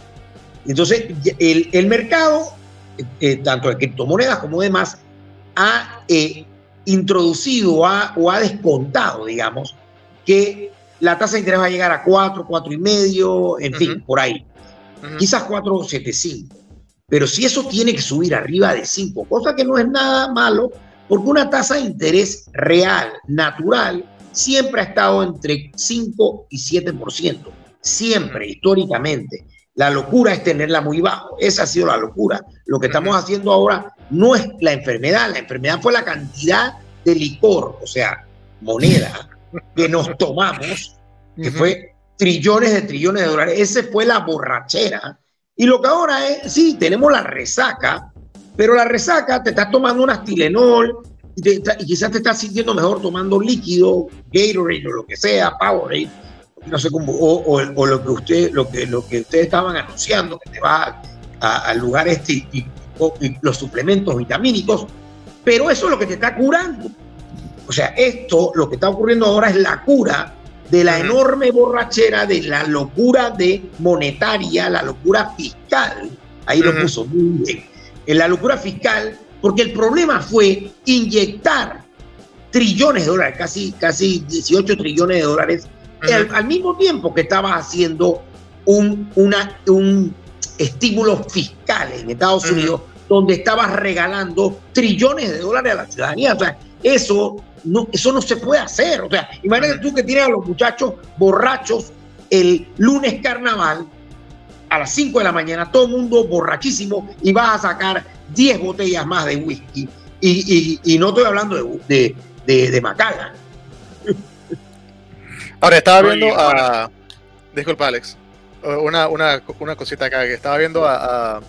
Entonces, el, mercado, eh, tanto de criptomonedas como demás, ha eh, introducido o ha descontado, digamos, que la tasa de interés va a llegar a 4, 4 y medio, en fin, por ahí. Quizás 4,75. Pero si eso tiene que subir arriba de 5, cosa que no es nada malo, porque una tasa de interés real, natural, siempre ha estado entre 5 y 7%. Siempre, históricamente. La locura es tenerla muy bajo. Esa ha sido la locura. Lo que estamos haciendo ahora no es la enfermedad. La enfermedad fue la cantidad de licor. O sea, moneda que nos tomamos, que fue trillones de trillones de dólares. Ese fue la borrachera. Y lo que ahora es, sí, tenemos la resaca, pero la resaca te estás tomando un Tylenol y, quizás te estás sintiendo mejor tomando líquido, Gatorade o lo que sea, Powerade, no sé cómo, o, lo que usted, lo que, lo que ustedes estaban anunciando, que te va al lugar este y, los suplementos vitamínicos, pero eso es lo que te está curando. O sea, esto, lo que está ocurriendo ahora es la cura de la enorme borrachera, de la locura de monetaria, la locura fiscal. Ahí lo puso muy bien. En la locura fiscal, porque el problema fue inyectar trillones de dólares, casi, casi 18 trillones de dólares, al, mismo tiempo que estabas haciendo un, una, un estímulo fiscal en Estados Unidos, donde estabas regalando trillones de dólares a la ciudadanía. O sea, eso no, eso no se puede hacer. O sea, imagínate tú que tienes a los muchachos borrachos el lunes carnaval a las 5 de la mañana, todo el mundo borrachísimo y vas a sacar 10 botellas más de whisky. Y, no estoy hablando de, de, de. Ahora, estaba viendo a... Disculpa, Alex. Una, una, una cosita acá, que estaba viendo a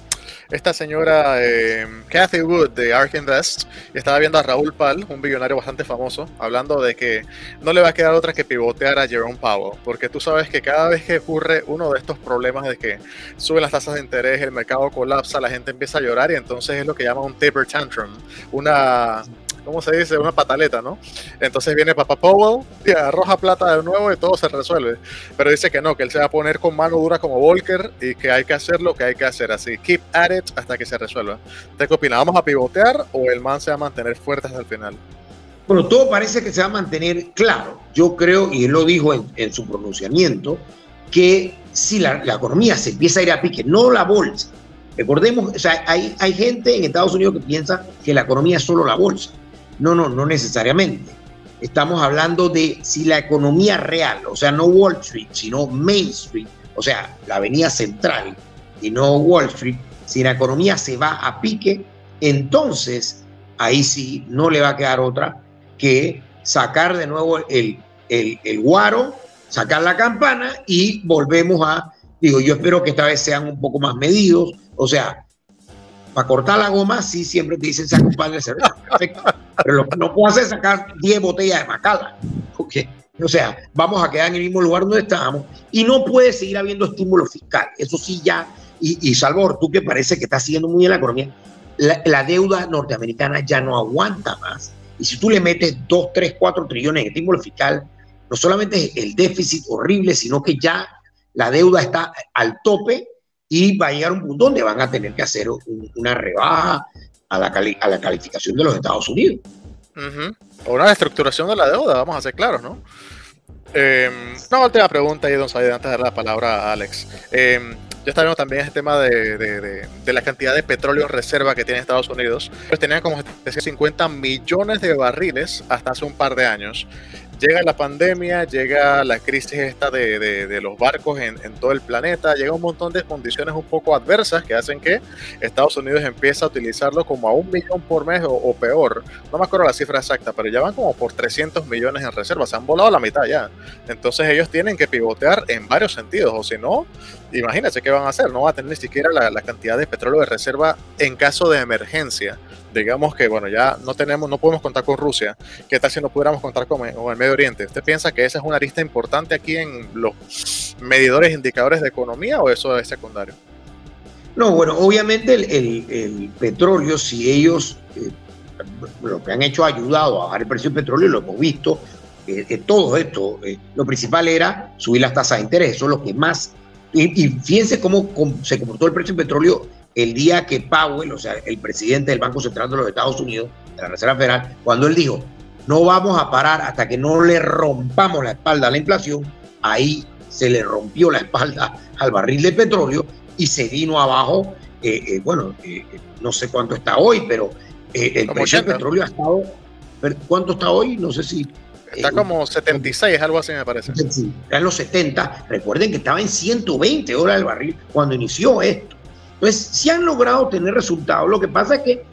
esta señora eh, Kathy Wood de Ark Invest estaba viendo a Raúl Pal, un billonario bastante famoso, hablando de que no le va a quedar otra que pivotear a Jerome Powell, porque tú sabes que cada vez que ocurre uno de estos problemas de que suben las tasas de interés, el mercado colapsa, la gente empieza a llorar y entonces es lo que llama un taper tantrum, una ¿cómo se dice? Una pataleta, ¿no? Entonces viene Papa Powell y arroja plata de nuevo y todo se resuelve. Pero dice que no, que él se va a poner con mano dura como Volker y que hay que hacer lo que hay que hacer. Así, keep at it hasta que se resuelva. ¿Te qué opinas? ¿Vamos a pivotear o el man se va a mantener fuerte hasta el final? Bueno, todo parece que se va a mantener claro. Yo creo, y él lo dijo en, su pronunciamiento, que si la, economía se empieza a ir a pique, no la bolsa. Recordemos, o sea, hay, hay gente en Estados Unidos que piensa que la economía es solo la bolsa. No, no, no necesariamente. Estamos hablando de si la economía real, o sea, no Wall Street, sino Main Street, o sea, la avenida central y no Wall Street, si la economía se va a pique, entonces ahí sí no le va a quedar otra que sacar de nuevo el, el, el guaro, sacar la campana y volvemos a, digo, yo espero que esta vez sean un poco más medidos, o sea, para cortar la goma, sí, siempre te dicen saca un par de cerveza. Perfecto. Pero lo que no puedo hacer es sacar 10 botellas de macala. Okay. O sea, vamos a quedar en el mismo lugar donde estábamos y no puede seguir habiendo estímulo fiscal. Eso sí, ya. Y, Salvador, tú que parece que estás siguiendo muy bien la economía, la, deuda norteamericana ya no aguanta más. Y si tú le metes 2, 3, 4 trillones de estímulo fiscal, no solamente es el déficit horrible, sino que ya la deuda está al tope y va a llegar un punto donde van a tener que hacer una rebaja a la, a la calificación de los Estados Unidos. O una reestructuración de la deuda, vamos a ser claros, ¿no? Eh, una última pregunta ahí, don Said, antes de dar la palabra a Alex. Eh, estaba viendo también ese tema de, de, de, la cantidad de petróleo en reserva que tiene Estados Unidos. Pues tenían como 50 millones de barriles hasta hace un par de años llega la pandemia, llega la crisis esta de, de, los barcos en, todo el planeta, llega un montón de condiciones un poco adversas que hacen que Estados Unidos empiece a utilizarlo como a un millón por mes o, peor. No me acuerdo la cifra exacta, pero ya van como por 300 millones en reservas, se han volado la mitad ya. Entonces ellos tienen que pivotear en varios sentidos, o si no, imagínense qué van a hacer, no va a tener ni siquiera la cantidad de petróleo de reserva en caso de emergencia digamos que, bueno, ya no tenemos, no podemos contar con Rusia, ¿qué tal si no pudiéramos contar con, el Medio Oriente? ¿Usted piensa que esa es una arista importante aquí en los medidores indicadores de economía o eso es secundario? No, bueno, obviamente el, petróleo, si ellos eh, lo que han hecho ha ayudado a bajar el precio del petróleo, lo hemos visto, eh, eh, todo esto, lo principal era subir las tasas de interés, eso es lo que más, y, y fíjense cómo, cómo se comportó el precio del petróleo el día que Powell, o sea, el presidente del Banco Central de los Estados Unidos, de la Reserva Federal, cuando él dijo, no vamos a parar hasta que no le rompamos la espalda a la inflación, ahí se le rompió la espalda al barril de petróleo y se vino abajo, eh, eh, bueno, eh, no sé cuánto está hoy, pero el precio del petróleo ha estado, ¿cuánto está hoy? No sé si... Está como 76, algo así me parece. Sí, está en los 70. Recuerden que estaba en 120 dólares el barril cuando inició esto. Entonces, si han logrado tener resultados. Lo que pasa es que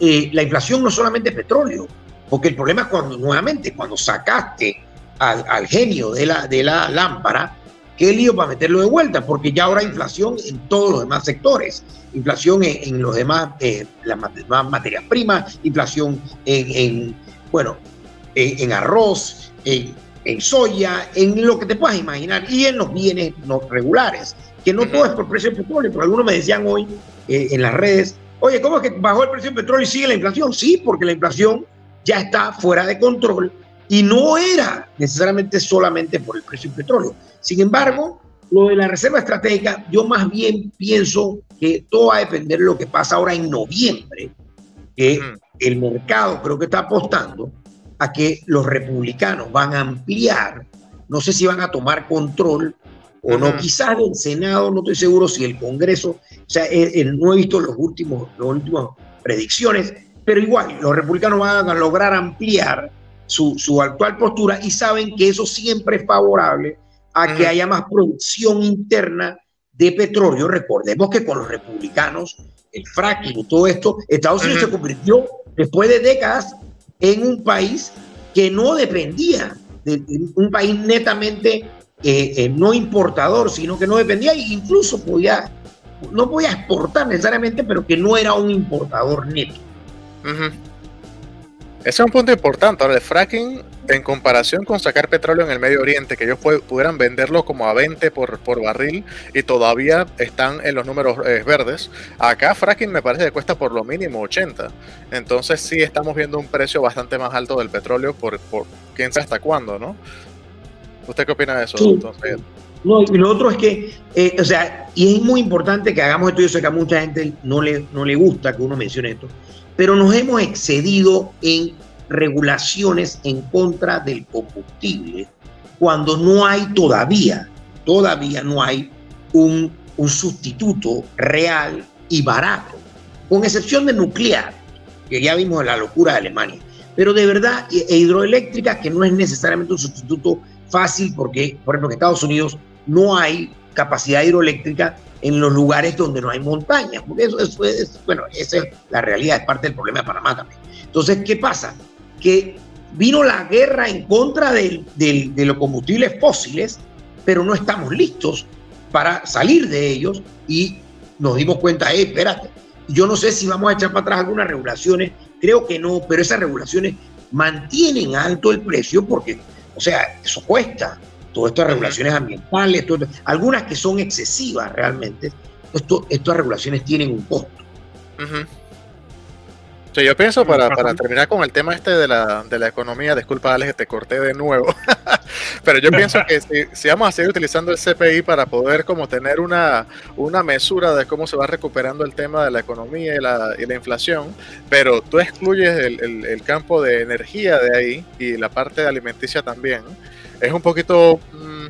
eh, la inflación no solamente es petróleo, Porque el problema es cuando, nuevamente, cuando sacaste al, genio de la, de la lámpara, qué lío para meterlo de vuelta, porque ya ahora inflación en todos los demás sectores. Inflación en, los demás, eh, las demás materias primas, inflación en, bueno, en, arroz, en, soya, en lo que te puedas imaginar, y en los bienes no regulares, que no todo es por precio del petróleo, pero algunos me decían hoy eh, en las redes, oye, ¿cómo es que bajó el precio del petróleo y sigue la inflación? Sí, porque la inflación ya está fuera de control y no era necesariamente solamente por el precio del petróleo. Sin embargo, lo de la reserva estratégica, yo más bien pienso que todo va a depender de lo que pasa ahora en noviembre, que el mercado creo que está apostando a que los republicanos van a ampliar, no sé si van a tomar control o no, quizás el Senado, no estoy seguro si el Congreso, o sea, no he visto los últimos, las últimas predicciones, pero igual, los republicanos van a lograr ampliar su, su actual postura y saben que eso siempre es favorable a que haya más producción interna de petróleo. Recordemos que con los republicanos, el fracking y todo esto, Estados Unidos se convirtió después de décadas en un país que no dependía de, un país netamente eh, eh, no importador, sino que no dependía e incluso podía, no podía exportar necesariamente, pero que no era un importador neto. Ese es un punto importante. Ahora, el fracking, en comparación con sacar petróleo en el Medio Oriente, que ellos pudieran venderlo como a 20 por, por barril y todavía están en los números eh, verdes, acá fracking me parece que cuesta por lo mínimo 80. Entonces sí estamos viendo un precio bastante más alto del petróleo por, por quién sabe hasta cuándo, ¿no? ¿Usted qué opina de eso? No, y lo otro es que, eh, o sea, y es muy importante que hagamos esto, yo sé que a mucha gente no le, no le gusta que uno mencione esto, pero nos hemos excedido en regulaciones en contra del combustible cuando no hay todavía, todavía no hay un, sustituto real y barato, con excepción de nuclear, que ya vimos la locura de Alemania. Pero de verdad, e, e hidroeléctrica, que no es necesariamente un sustituto fácil, porque, por ejemplo, en Estados Unidos no hay capacidad hidroeléctrica en los lugares donde no hay montañas, porque eso, es, bueno, esa es la realidad, es parte del problema de Panamá también. Entonces, ¿qué pasa? Que vino la guerra en contra de los combustibles fósiles, pero no estamos listos para salir de ellos y nos dimos cuenta, eh, espérate, yo no sé si vamos a echar para atrás algunas regulaciones, creo que no, pero esas regulaciones mantienen alto el precio porque, o sea, eso cuesta. Todas estas regulaciones ambientales, algunas que son excesivas realmente, esto, estas regulaciones tienen un costo. Yo pienso, para, para, terminar con el tema este de la, de la economía, disculpa Alex, te corté de nuevo, pero yo pienso que si, vamos a seguir utilizando el CPI para poder como tener una, una mesura de cómo se va recuperando el tema de la economía y la, y la inflación, pero tú excluyes el, el, campo de energía de ahí y la parte de alimenticia también, es un poquito, mm,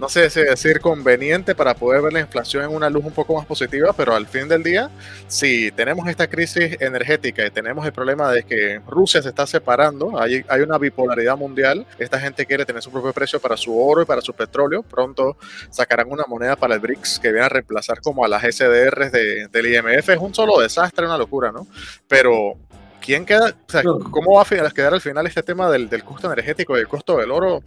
no sé si decir conveniente para poder ver la inflación en una luz un poco más positiva, pero al fin del día, si tenemos esta crisis energética y tenemos el problema de que Rusia se está separando, hay, hay una bipolaridad mundial, esta gente quiere tener su propio precio para su oro y para su petróleo, pronto sacarán una moneda para el BRICS que viene a reemplazar como a las SDRs del IMF, es un solo desastre, una locura, ¿no? Pero ¿quién queda? ¿Cómo va a quedar al final este tema del, costo energético y el costo del oro?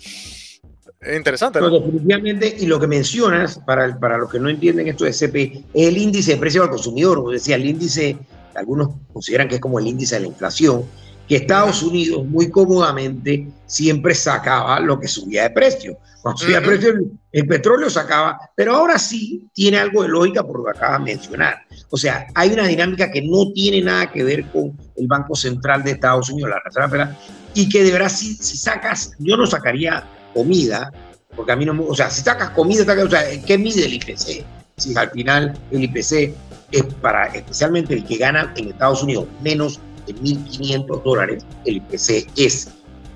Es interesante. ¿no? definitivamente, y lo que mencionas, para, para los que no entienden esto de CP, es el índice de precio al consumidor. O decía, el índice, algunos consideran que es como el índice de la inflación, que Estados Unidos muy cómodamente siempre sacaba lo que subía de precio. Cuando subía de precio el, petróleo sacaba, pero ahora sí tiene algo de lógica por lo que acabas de mencionar. O sea, hay una dinámica que no tiene nada que ver con el Banco Central de Estados Unidos, la Reserva Federal, y que de verdad si, si sacas, yo no sacaría comida, porque a mí no, o sea, si sacas comida, o sea, ¿qué mide el IPC? Si al final el IPC es para especialmente el que gana en Estados Unidos menos de 1.500 dólares, el IPC es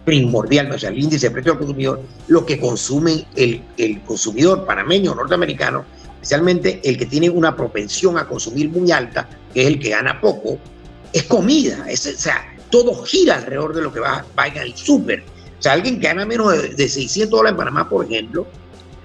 primordial, o sea, el índice de precio del consumidor, lo que consume el, el consumidor panameño norteamericano, especialmente el que tiene una propensión a consumir muy alta, que es el que gana poco, es comida. Es, o sea, todo gira alrededor de lo que va, va en el súper. O sea, alguien que gana menos de, de 600 dólares en Panamá, por ejemplo,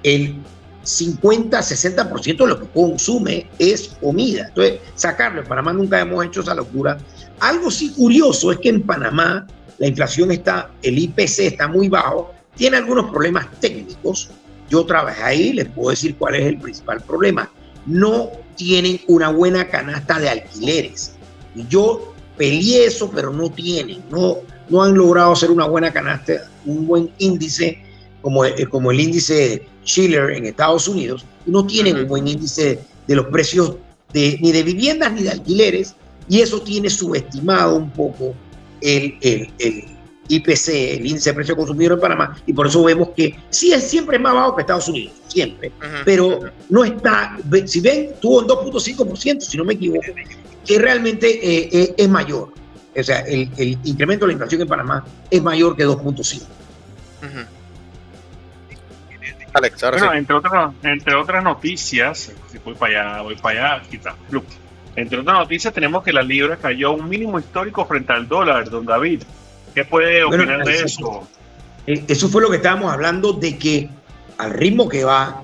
el 50-60% de lo que consume es comida. Entonces, sacarlo, en Panamá nunca hemos hecho esa locura. Algo sí curioso es que en Panamá la inflación está, el IPC está muy bajo, tiene algunos problemas técnicos. Yo trabajé ahí, les puedo decir cuál es el principal problema. No tienen una buena canasta de alquileres. Yo peleé eso, pero no tienen, no, no han logrado hacer una buena canasta, un buen índice como, eh, como el índice Schiller en Estados Unidos, no tienen un buen índice de los precios de, ni de viviendas ni de alquileres, y eso tiene subestimado un poco el, el, el IPC, el índice de precio consumidor en Panamá, y por eso vemos que sí es siempre más bajo que Estados Unidos, siempre, pero no está, si ven, tuvo un 2.5%, si no me equivoco, que realmente eh, eh, es mayor. O sea, el, el, incremento de la inflación en Panamá es mayor que 2.5. Alex, bueno, entre, otras, entre otras noticias, si voy para allá, voy para allá, quita. Entre otras noticias, tenemos que la libra cayó a un mínimo histórico frente al dólar, don David. ¿Qué puede opinar de eso? Eh, eso fue lo que estábamos hablando de que al ritmo que va,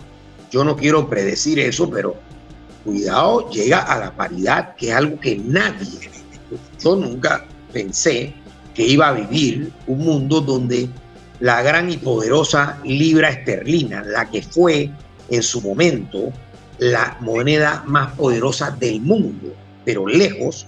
yo no quiero predecir eso, pero cuidado, llega a la paridad, que es algo que nadie, yo nunca pensé que iba a vivir un mundo donde la gran y poderosa libra esterlina, la que fue en su momento la moneda más poderosa del mundo, pero lejos,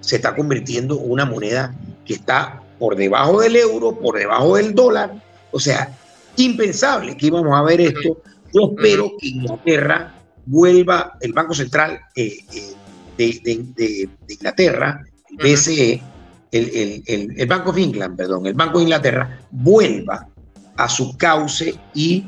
se está convirtiendo en una moneda que está por debajo del euro, por debajo del dólar. O sea, impensable que íbamos a ver esto. Yo espero que Inglaterra vuelva, el Banco Central eh, eh, de, Inglaterra, el BCE, el, el, el, Banco England, perdón, el Banco de Inglaterra, vuelva a su cauce y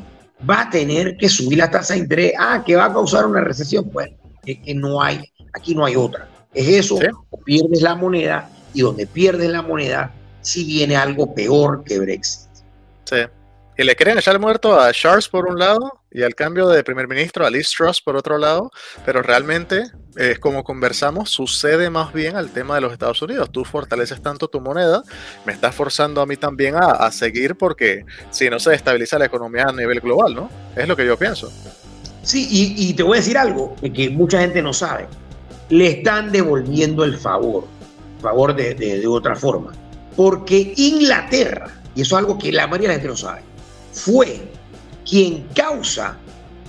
va a tener que subir la tasa de interés. Ah, que va a causar una recesión. Bueno, es que no hay, aquí no hay otra. Es eso, o pierdes la moneda, y donde pierdes la moneda, si viene algo peor que Brexit. Sí. Y le quieren echar muerto a Charles por un lado y al cambio de primer ministro a Liz Truss por otro lado, pero realmente, es como conversamos, sucede más bien al tema de los Estados Unidos. Tú fortaleces tanto tu moneda, me estás forzando a mí también a, seguir porque si no se estabiliza la economía a nivel global, ¿no? Es lo que yo pienso. Sí, y, te voy a decir algo que mucha gente no sabe. Le están devolviendo el favor, favor de, de otra forma, porque Inglaterra, y eso es algo que la mayoría de la gente no sabe, fue quien causa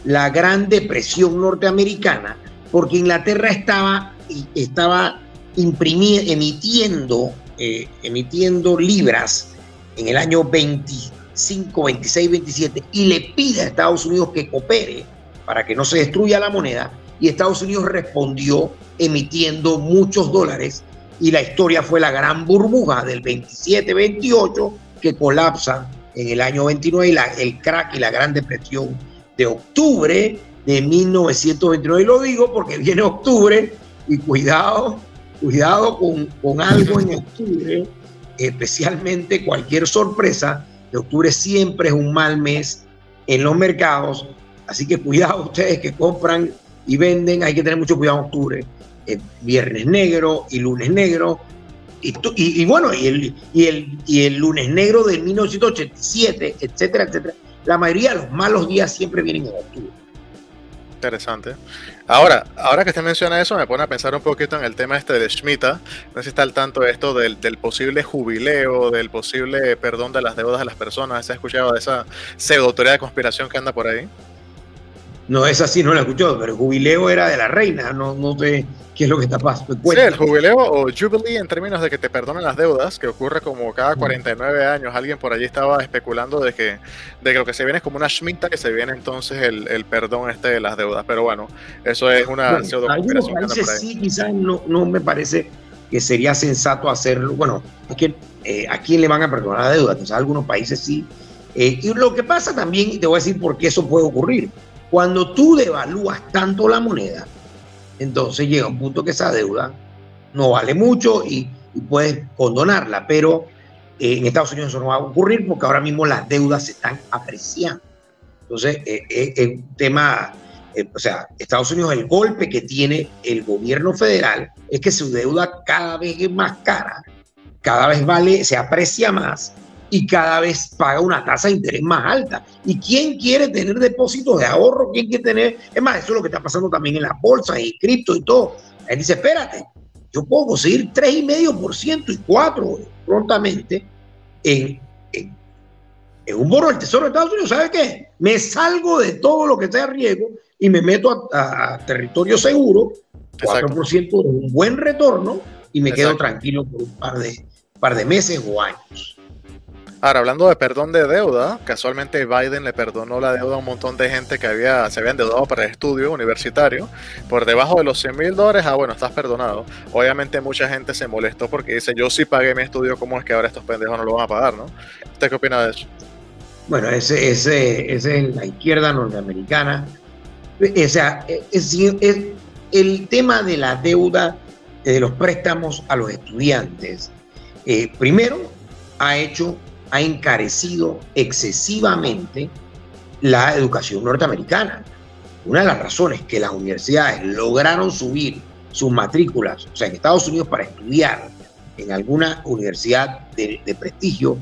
la gran depresión norteamericana, porque Inglaterra estaba, estaba emitiendo, eh, emitiendo libras en el año 25, 26, 27 y le pide a Estados Unidos que coopere para que no se destruya la moneda y Estados Unidos respondió emitiendo muchos dólares y la historia fue la gran burbuja del 27-28 que colapsa en el año 29 y el crack y la gran depresión de octubre de 1929. Y lo digo porque viene octubre y cuidado, cuidado con, con algo en octubre, especialmente cualquier sorpresa. De octubre siempre es un mal mes en los mercados, así que cuidado ustedes que compran y venden, hay que tener mucho cuidado en octubre. viernes negro y lunes negro, y, bueno, y el, y, el, y el lunes negro de 1987, etcétera, etcétera. La mayoría de los malos días siempre vienen en octubre. Interesante. Ahora, ahora que usted menciona eso, me pone a pensar un poquito en el tema este de Schmita. No sé si está al tanto de esto del, posible jubileo, del posible perdón de las deudas de las personas. ¿Se ha escuchado de esa pseudo teoría de conspiración que anda por ahí? No, es así, no la escuchó, pero el jubileo era de la reina, no, no sé qué es lo que está pasando. Sí, el jubileo o jubilee en términos de que te perdonan las deudas, que ocurre como cada 49 años. Alguien por allí estaba especulando de que, de que lo que se viene es como una schmita, que se viene entonces el, el perdón este de las deudas. Pero bueno, eso es una bueno, pseudo Algunos países sí, quizás no, no me parece que sería sensato hacerlo. Bueno, es que eh, a quién le van a perdonar la deuda. Entonces, algunos países sí. Eh, y lo que pasa también, y te voy a decir por qué eso puede ocurrir cuando tú devalúas tanto la moneda, entonces llega un punto que esa deuda no vale mucho y, puedes condonarla, pero eh, en Estados Unidos eso no va a ocurrir porque ahora mismo las deudas se están apreciando. Entonces, eh, eh, es un tema, o sea, Estados Unidos, el golpe que tiene el gobierno federal es que su deuda cada vez es más cara, cada vez vale, se aprecia más y cada vez paga una tasa de interés más alta. ¿Y quién quiere tener depósitos de ahorro? ¿Quién quiere tener? Es más, eso es lo que está pasando también en las bolsas y cripto y todo. Él dice, espérate, yo puedo conseguir 3,5% y 4%. prontamente en, en, un bono del Tesoro de Estados Unidos. ¿Sabe qué? Me salgo de todo lo que sea riesgo y me meto a, territorio seguro, 4% de un buen retorno y me quedo tranquilo por un par de, par de meses o años. Ahora, hablando de perdón de deuda, casualmente Biden le perdonó la deuda a un montón de gente que había, se había endeudado para el estudio universitario. Por debajo de los 100 mil dólares, ah, bueno, estás perdonado. Obviamente mucha gente se molestó porque dice, yo sí pagué mi estudio, ¿cómo es que ahora estos pendejos no lo van a pagar, no? ¿Usted qué opina de eso? Bueno, ese, ese, ese es la izquierda norteamericana. O sea, el tema de la deuda, de los préstamos a los estudiantes, eh, primero ha hecho ha encarecido excesivamente la educación norteamericana. Una de las razones que las universidades lograron subir sus matrículas, o sea, en Estados Unidos para estudiar en alguna universidad de, prestigio,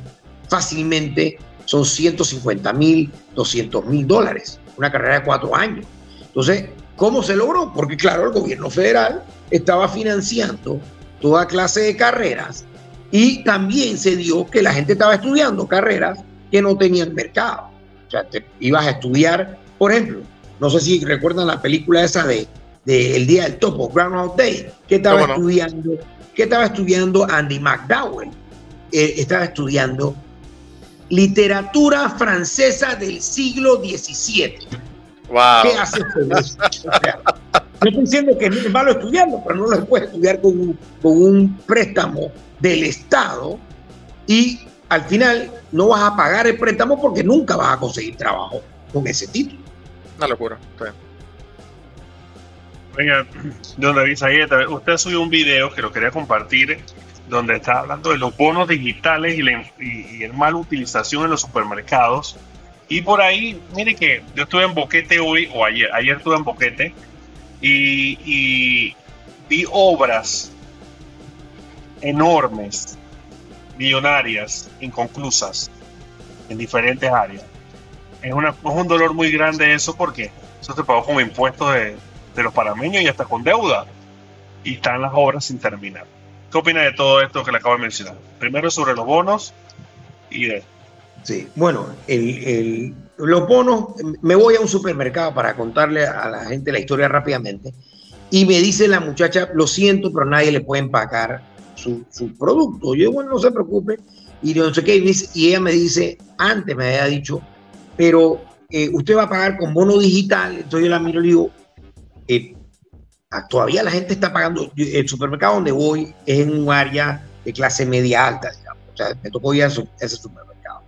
fácilmente son 150 mil, 200 mil dólares, una carrera de cuatro años. Entonces, ¿cómo se logró? Porque claro, el gobierno federal estaba financiando toda clase de carreras y también se dio que la gente estaba estudiando carreras que no tenían mercado. O sea, te ibas a estudiar, por ejemplo, no sé si recuerdan la película esa de, El Día del Topo, Groundhog Day, que estaba estudiando, que estaba estudiando Andy McDowell. Eh, estaba estudiando literatura francesa del siglo XVII. Wow. ¿Qué hace eso? no estoy diciendo que es malo estudiando, pero no lo puede estudiar con con un préstamo del Estado y al final no vas a pagar el préstamo porque nunca vas a conseguir trabajo con ese título. Una locura. Venga, don David usted subió un video que lo quería compartir donde está hablando de los bonos digitales y la, y, mala utilización en los supermercados. Y por ahí, mire que yo estuve en Boquete hoy, o ayer, ayer estuve en Boquete, y, vi obras enormes, millonarias, inconclusas, en diferentes áreas. Es, una, un dolor muy grande eso porque eso se pagó como impuestos de, los parameños y hasta con deuda. Y están las obras sin terminar. ¿Qué opina de todo esto que le acabo de mencionar? Primero sobre los bonos y de... Sí, bueno, el, los bonos, me voy a un supermercado para contarle a la gente la historia rápidamente. Y me dice la muchacha, lo siento, pero nadie le puede empacar su, producto. Yo, bueno, no se preocupe. Y no sé qué, y ella me dice, antes me había dicho, pero eh, usted va a pagar con bono digital. Entonces yo la miro y digo, eh, ah, todavía la gente está pagando. El supermercado donde voy es en un área de clase media alta, O sea, me tocó ir a, ese supermercado.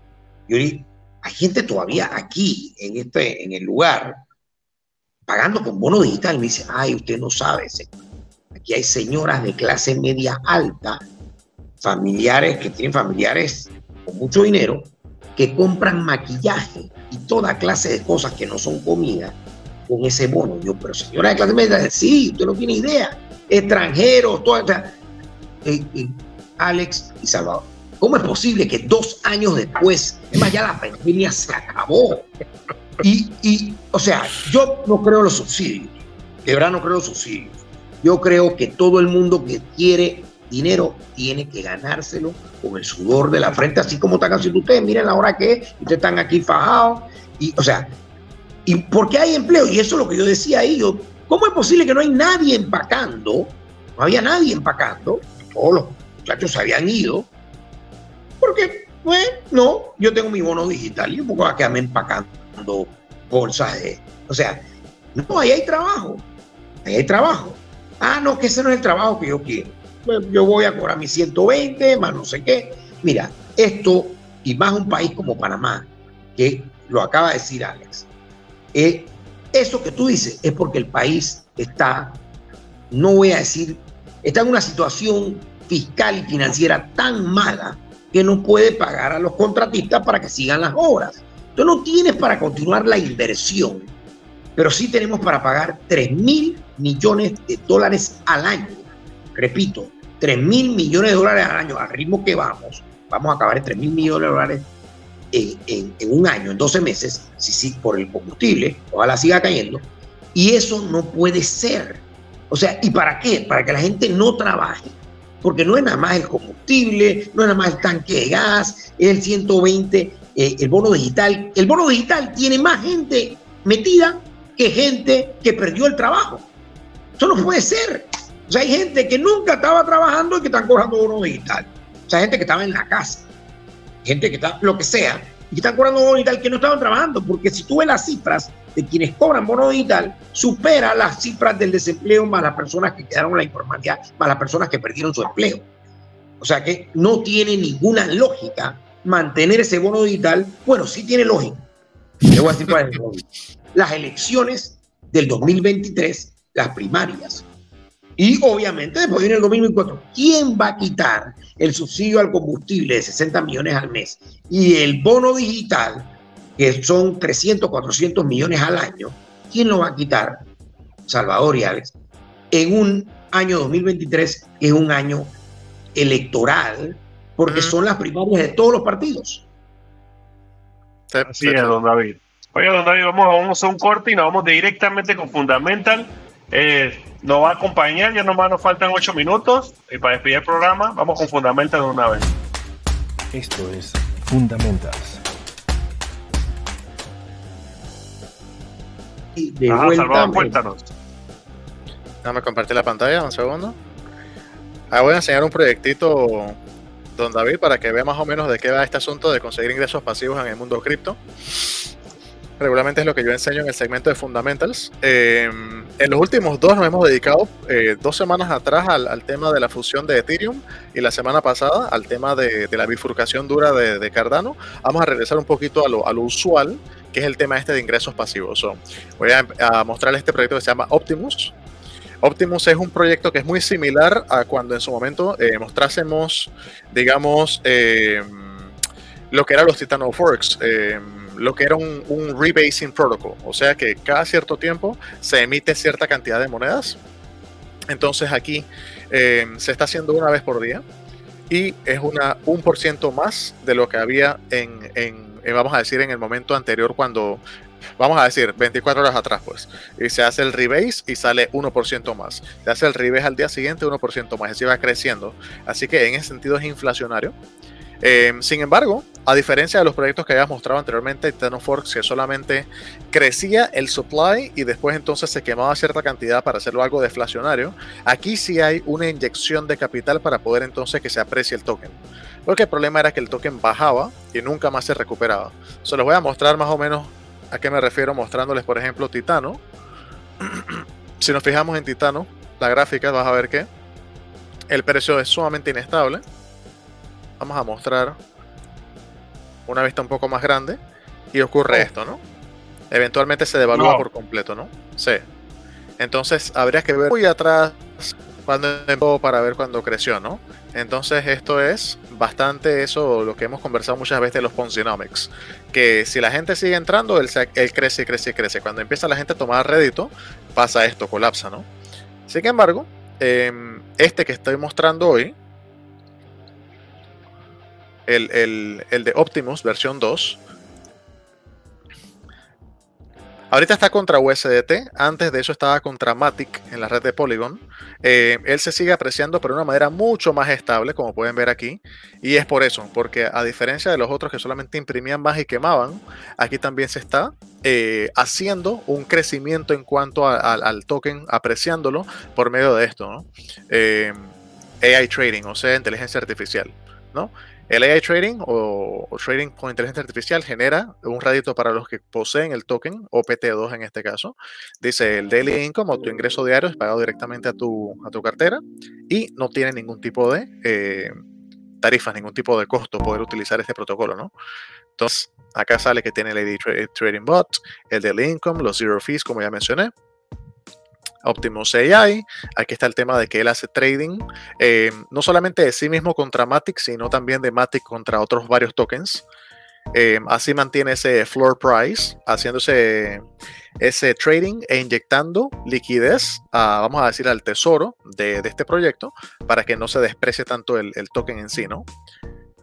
Y digo, hay gente todavía aquí, en, este, en el lugar, pagando con bono digital. Me dice, ay, usted no sabe, señor. Aquí hay señoras de clase media alta, familiares que tienen familiares con mucho dinero, que compran maquillaje y toda clase de cosas que no son comida con ese bono. Yo, pero señora de clase media, sí, usted no tiene idea. Extranjeros, toda, eh, eh, Alex y Salvador. ¿Cómo es posible que dos años después, ya la pandemia se acabó? Y, y, o sea, yo no creo los subsidios. De verdad no creo los subsidios. Yo creo que todo el mundo que quiere dinero tiene que ganárselo con el sudor de la frente, así como están haciendo ustedes. Miren la hora que es, ustedes están aquí fajados. Y, o sea, y porque hay empleo, y eso es lo que yo decía ahí, yo, ¿cómo es posible que no hay nadie empacando? No había nadie empacando, todos los muchachos se habían ido, porque, pues, no, yo tengo mi bono digital y un poco a quedarme empacando bolsas de... O sea, no, ahí hay trabajo, ahí hay trabajo. Ah, no, que ese no es el trabajo que yo quiero. yo voy a cobrar mis 120, más no sé qué. Mira, esto, y más un país como Panamá, que lo acaba de decir Alex, eh, eso que tú dices es porque el país está, no voy a decir, está en una situación fiscal y financiera tan mala que no puede pagar a los contratistas para que sigan las obras. Tú no tienes para continuar la inversión, pero sí tenemos para pagar 3 mil millones de dólares al año. Repito, 3 mil millones de dólares al año, al ritmo que vamos, vamos a acabar en 3 mil millones de dólares en, un año, en 12 meses, si sí, por el combustible, ojalá siga cayendo. Y eso no puede ser. O sea, ¿y para qué? Para que la gente no trabaje. Porque no es nada más el combustible combustible, no nada más el tanque de gas, el 120, eh, el bono digital. El bono digital tiene más gente metida que gente que perdió el trabajo. Eso no puede ser. O sea, hay gente que nunca estaba trabajando y que están cobrando bono digital. O sea, gente que estaba en la casa, gente que está, lo que sea, y que están cobrando bono digital que no estaban trabajando, porque si tú ves las cifras de quienes cobran bono digital, supera las cifras del desempleo más las personas que quedaron en la informalidad, más las personas que perdieron su empleo. O sea que no tiene ninguna lógica mantener ese bono digital. Bueno, sí tiene lógica. Le voy a decir es Las elecciones del 2023, las primarias, y obviamente después viene el 2024. ¿Quién va a quitar el subsidio al combustible de 60 millones al mes y el bono digital, que son 300, 400 millones al año? ¿Quién lo va a quitar, Salvador y Alex, en un año 2023 que es un año electoral, porque son las primarias de todos los partidos? Así es, don David. Oye, don David, vamos, vamos a un corte y nos vamos directamente con Fundamental. Eh, nos va a acompañar, ya nomás nos faltan ocho minutos y para despedir el programa vamos con Fundamental de una vez. Esto es Fundamentals. De ah, Salvador, cuéntanos. Déjame compartir la pantalla, un segundo. Ah, voy a enseñar un proyectito, don David, para que vea más o menos de qué va este asunto de conseguir ingresos pasivos en el mundo cripto regularmente es lo que yo enseño en el segmento de Fundamentals. Eh, en los últimos dos nos hemos dedicado eh, dos semanas atrás al, tema de la fusión de Ethereum y la semana pasada al tema de, la bifurcación dura de, Cardano. Vamos a regresar un poquito a lo, usual, que es el tema este de ingresos pasivos. voy a, a mostrarles este proyecto que se llama Optimus. Optimus es un proyecto que es muy similar a cuando en su momento eh, mostrásemos, digamos, lo que eran los Titano Forks lo que era un, rebasing protocol, o sea que cada cierto tiempo se emite cierta cantidad de monedas. Entonces aquí eh, se está haciendo una vez por día y es una, un por ciento más de lo que había en, vamos a decir, en el momento anterior cuando, vamos a decir, 24 horas atrás, pues. Y se hace el rebase y sale 1% más. Se hace el rebase al día siguiente 1% más. Así va creciendo. Así que en ese sentido es inflacionario. Eh, sin embargo, a diferencia de los proyectos que había mostrado anteriormente, TenoForks, que solamente crecía el supply y después entonces se quemaba cierta cantidad para hacerlo algo deflacionario, aquí sí hay una inyección de capital para poder entonces que se aprecie el token. Porque el problema era que el token bajaba y nunca más se recuperaba. Se los voy a mostrar más o menos a qué me refiero, mostrándoles, por ejemplo, Titano. si nos fijamos en Titano, la gráfica, vas a ver que el precio es sumamente inestable vamos a mostrar una vista un poco más grande y ocurre oh. esto, ¿no? Eventualmente se devalúa por completo, ¿no? Sí. Entonces habría que ver muy atrás cuando empezó para ver cuándo creció, ¿no? Entonces esto es bastante eso, lo que hemos conversado muchas veces de los Ponzinomics, que si la gente sigue entrando, él, crece y crece y crece. Cuando empieza la gente a tomar rédito, pasa esto, colapsa, ¿no? Sin embargo, em, este que estoy mostrando hoy, el, de Optimus versión 2. Ahorita está contra USDT, antes de eso estaba contra Matic en la red de Polygon. Eh, él se sigue apreciando pero de una manera mucho más estable, como pueden ver aquí. Y es por eso, porque a diferencia de los otros que solamente imprimían más y quemaban, aquí también se está eh, haciendo un crecimiento en cuanto al token, apreciándolo por medio de esto, eh, AI trading, o sea, inteligencia artificial, ¿no? El AI Trading o, Trading con inteligencia artificial genera un rédito para los que poseen el token, OPT2 en este caso. Dice el Daily Income o tu ingreso diario es pagado directamente a tu, a tu cartera y no tiene ningún tipo de eh, tarifas, ningún tipo de costo poder utilizar este protocolo, ¿no? Entonces, acá sale que tiene el AI Trading Bot, el Daily Income, los Zero Fees, como ya mencioné, Optimus AI. Aquí está el tema de que él hace trading, eh, no solamente de sí mismo contra Matic, sino también de Matic contra otros varios tokens. Eh, así mantiene ese floor price, haciéndose ese trading e inyectando liquidez, vamos a decir, al tesoro de, este proyecto para que no se desprecie tanto el, el, token en sí, ¿no?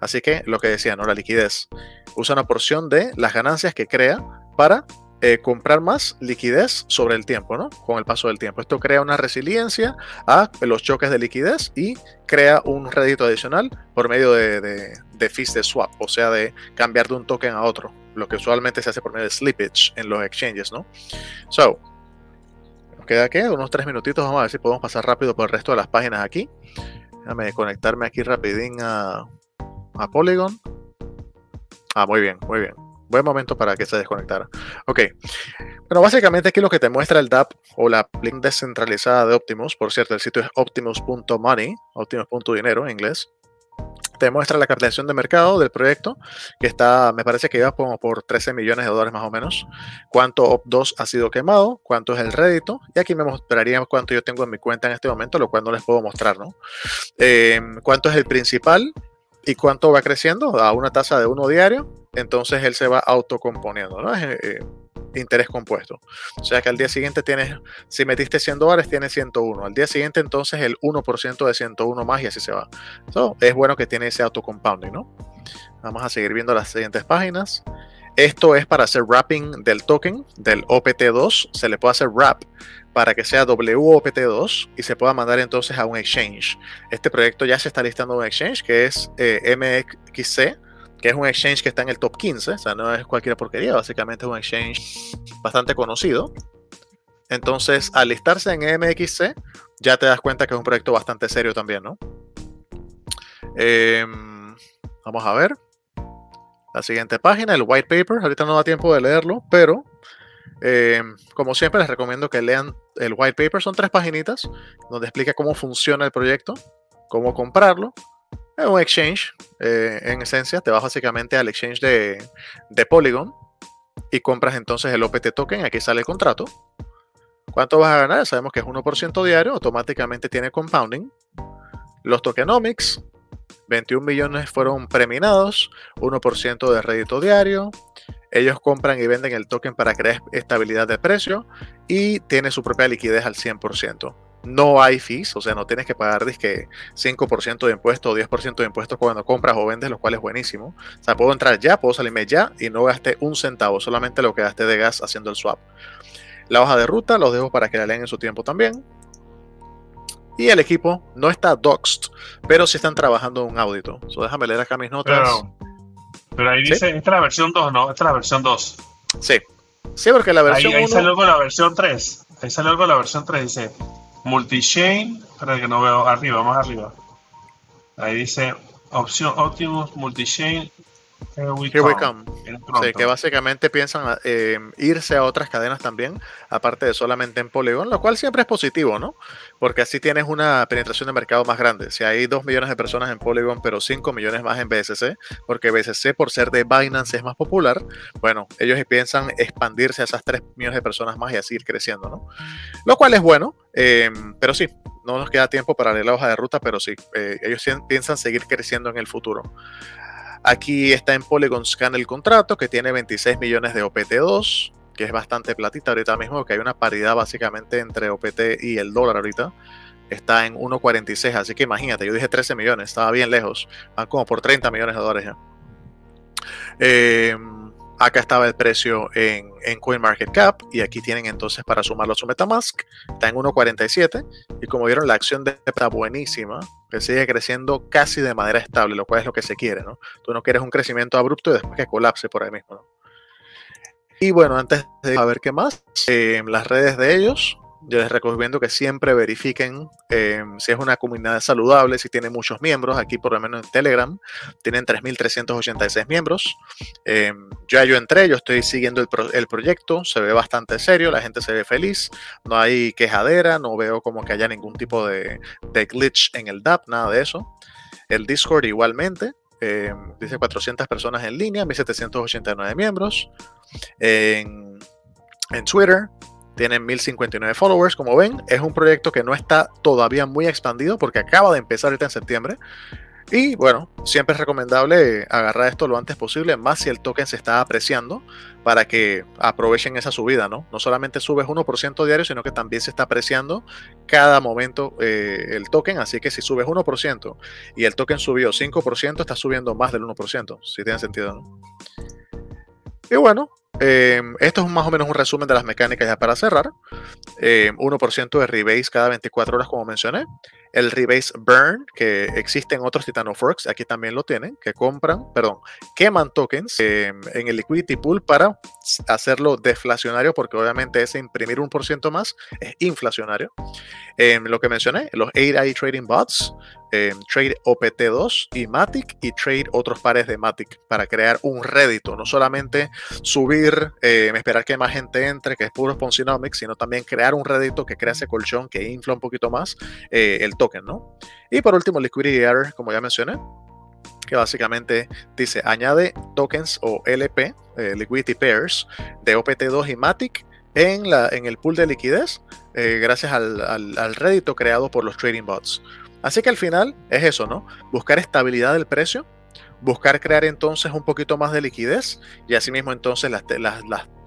Así que lo que decía, ¿no? La liquidez usa una porción de las ganancias que crea para eh, comprar más liquidez sobre el tiempo, ¿no? Con el paso del tiempo. Esto crea una resiliencia a los choques de liquidez y crea un rédito adicional por medio de, de, fees de swap, o sea, de cambiar de un token a otro, lo que usualmente se hace por medio de slippage en los exchanges, ¿no? So, nos queda aquí unos tres minutitos, vamos a ver si podemos pasar rápido por el resto de las páginas aquí. Déjame conectarme aquí rapidín a, a Polygon. Ah, muy bien, muy bien buen momento para que se desconectara. Ok. Bueno, básicamente aquí lo que te muestra el DApp o la link descentralizada de Optimus, por cierto, el sitio es optimus.money, optimus.dinero en inglés. Te muestra la capitalización de mercado del proyecto, que está, me parece que iba como por 13 millones de dólares más o menos. Cuánto OP2 ha sido quemado, cuánto es el rédito, y aquí me mostraría cuánto yo tengo en mi cuenta en este momento, lo cual no les puedo mostrar, ¿no? Eh, cuánto es el principal y cuánto va creciendo a una tasa de uno diario entonces él se va autocomponiendo, ¿no? Es eh, interés compuesto. O sea que al día siguiente tienes, si metiste 100 dólares, tienes 101. Al día siguiente entonces el 1% de 101 más y así se va. So, es bueno que tiene ese autocompounding, ¿no? Vamos a seguir viendo las siguientes páginas. Esto es para hacer wrapping del token, del OPT2. Se le puede hacer wrap para que sea WOPT2 y se pueda mandar entonces a un exchange. Este proyecto ya se está listando en un exchange que es eh, MXC que es un exchange que está en el top 15, o sea, no es cualquier porquería, básicamente es un exchange bastante conocido. Entonces, al listarse en MXC, ya te das cuenta que es un proyecto bastante serio también, ¿no? Em, vamos a ver. La siguiente página, el white paper. Ahorita no da tiempo de leerlo, pero em, como siempre les recomiendo que lean el white paper. Son tres paginitas donde explica cómo funciona el proyecto, cómo comprarlo es un exchange, eh, en esencia, te vas básicamente al exchange de, de, Polygon y compras entonces el OPT token, aquí sale el contrato. ¿Cuánto vas a ganar? Sabemos que es 1% diario, automáticamente tiene compounding. Los tokenomics, 21 millones fueron preminados, 1% de rédito diario. Ellos compran y venden el token para crear estabilidad de precio y tiene su propia liquidez al 100% no hay fees, o sea, no tienes que pagar 5% de impuestos o 10% de impuestos cuando compras o vendes, lo cual es buenísimo. O sea, puedo entrar ya, puedo salirme ya y no gasté un centavo, solamente lo que gasté de gas haciendo el swap. La hoja de ruta los dejo para que la lean en su tiempo también. Y el equipo no está doxed, pero sí están trabajando en un audito. Déjame leer acá mis notas. Ahí dice, esta es la versión 2, ¿no? Esta es la versión 2. Sí. Sí, porque la versión Ahí, ahí salió con la versión 3. Ahí salió con la versión 3. Dice, Multichain, espera que no veo arriba, más arriba. Ahí dice opción Optimus Multichain. Here we come. que básicamente piensan eh, irse a otras cadenas también, aparte de solamente en Polygon, lo cual siempre es positivo, ¿no? Porque así tienes una penetración de mercado más grande. Si hay 2 millones de personas en Polygon, pero 5 millones más en BSC, porque BSC por ser de Binance es más popular, bueno, ellos piensan expandirse a esas 3 millones de personas más y así ir creciendo, ¿no? Lo cual es bueno, Em, pero sí, no nos queda tiempo para leer la hoja de ruta, pero sí, eh, ellos piensan seguir creciendo en el futuro. Aquí está en Polygon Scan el contrato, que tiene 26 millones de OPT2, que es bastante platita ahorita mismo, que hay una paridad básicamente entre OPT y el dólar ahorita. Está en 1.46, así que imagínate, yo dije 13 millones, estaba bien lejos. Van como por 30 millones de dólares. Eh, Acá estaba el precio en, en CoinMarketCap y aquí tienen entonces para sumarlo a su Metamask. Está en 1.47 y como vieron la acción de está buenísima, que sigue creciendo casi de manera estable, lo cual es lo que se quiere, ¿no? Tú no quieres un crecimiento abrupto y después que colapse por ahí mismo, ¿no? Y bueno, antes de ver qué más, en las redes de ellos, yo les recomiendo que siempre verifiquen em, si es una comunidad saludable, si tiene muchos miembros. Aquí, por lo menos en Telegram, tienen 3.386 miembros. Em, ya yo entré, yo estoy siguiendo el, proyecto, se ve bastante serio, la gente se ve feliz, no hay quejadera, no veo como que haya ningún tipo de, glitch en el DAP, nada de eso. El Discord igualmente, em, dice 400 personas en línea, 1.789 miembros. En, en Twitter tienen 1059 followers, como ven. Es un proyecto que no está todavía muy expandido porque acaba de empezar ahorita en septiembre. Y bueno, siempre es recomendable agarrar esto lo antes posible, más si el token se está apreciando, para que aprovechen esa subida, ¿no? No solamente subes 1% diario, sino que también se está apreciando cada momento eh, el token. Así que si subes 1% y el token subió 5%, está subiendo más del 1%, si tiene sentido, ¿no? Y bueno, em, esto es más o menos un resumen de las mecánicas ya para cerrar. 1% em, de rebase cada 24 horas, como mencioné. El rebase burn, que existe en otros Titanoforks, aquí también lo tienen, que compran, perdón, queman tokens em, en el liquidity pool para hacerlo deflacionario, porque obviamente ese imprimir un por ciento más es inflacionario. Lo que mencioné, los AI trading bots, Trade OPT2 y Matic y Trade otros pares de Matic para crear un rédito, no solamente subir, em, esperar que más gente entre, que es puro Sponsonomics, sino también crear un rédito que crea ese colchón que infla un poquito más eh, el token, ¿no? Y por último, Liquidity Error, como ya mencioné, que básicamente dice añade tokens o LP, eh, Liquidity Pairs, de OPT2 y Matic en, el pool de liquidez, eh, gracias al, al rédito creado por los trading bots. Así que al final es eso, ¿no? Buscar estabilidad del precio, buscar crear entonces un poquito más de liquidez y asimismo entonces las,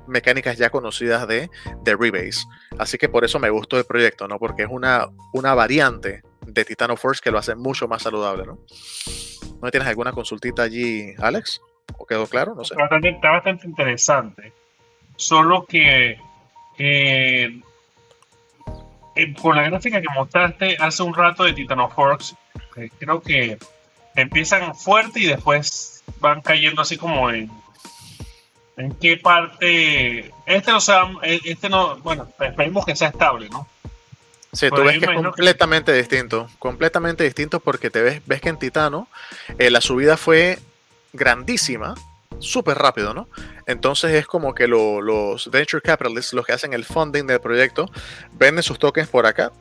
mecánicas ya conocidas de, de rebase. Así que por eso me gustó el proyecto, ¿no? Porque es una, variante de Titano Force que lo hace mucho más saludable, ¿no? ¿No tienes alguna consultita allí, Alex? ¿O quedó claro? No. Está bastante, interesante. Solo que eh, con la gráfica que mostraste hace un rato de Titanoforks, eh, creo que empiezan fuerte y después van cayendo así como en en qué parte. Este no sea este no bueno esperemos que sea estable no Sí, tú ves que es completamente distinto, completamente distinto porque te ves, ves que en Titano eh, la subida fue grandísima, súper rápido, ¿no? Entonces es como que los venture capitalists, los que hacen el funding del proyecto, venden sus tokens por acá.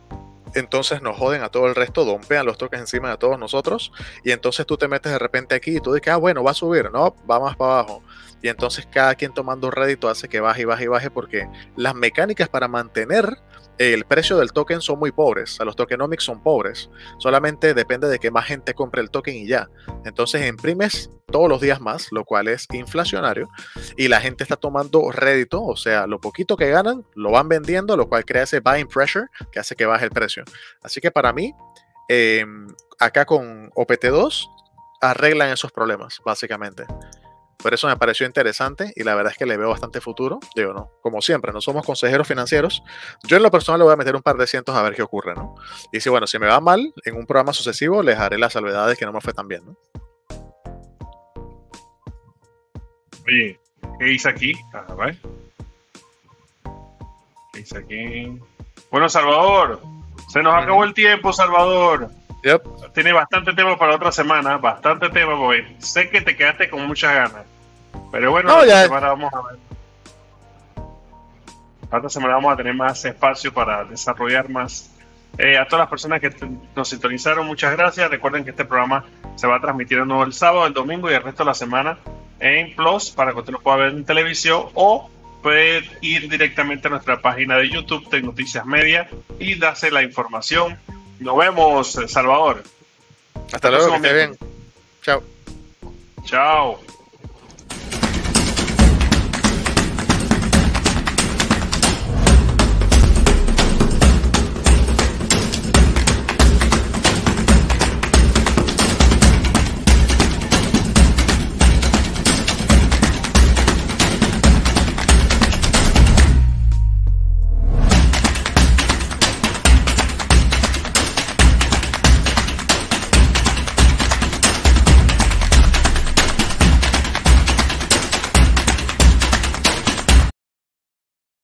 Entonces nos joden a todo el resto, dompean los tokens encima de todos nosotros. Y entonces tú te metes de repente aquí y tú dices, ah, bueno, va a subir. No, va más para abajo. Y entonces cada quien tomando rédito hace que baje y baje y baje porque las mecánicas para mantener el precio del token son muy pobres, o los tokenomics son pobres, solamente depende de que más gente compre el token y ya. Entonces imprimes todos los días más, lo cual es inflacionario, y la gente está tomando rédito, o sea, lo poquito que ganan lo van vendiendo, lo cual crea ese buying pressure que hace que baje el precio. Así que para mí, em, acá con OPT2 arreglan esos problemas, básicamente. Por eso me pareció interesante y la verdad es que le veo bastante futuro. Digo, no, como siempre, no somos consejeros financieros. Yo en lo personal le voy a meter un par de cientos a ver qué ocurre, ¿no? Y si, bueno, si me va mal en un programa sucesivo, les haré las salvedades que no me fue tan bien, ¿no? Oye, ¿qué dice aquí? ¿Qué dice aquí? Bueno, Salvador, se nos acabó el tiempo, Salvador. Tiene bastante tema para otra semana, bastante tema, porque sé que te quedaste con muchas ganas. Pero bueno, esta semana vamos a ver. Esta semana vamos a tener más espacio para desarrollar más. Eh, a todas las personas que nos sintonizaron, muchas gracias. Recuerden que este programa se va a transmitir de nuevo el sábado, el domingo y el resto de la semana en Plus para que usted lo pueda ver en televisión o puede ir directamente a nuestra página de YouTube, Noticias Media, y darse la información. Nos vemos, Salvador. Hasta luego, que esté bien. Chao. Chao.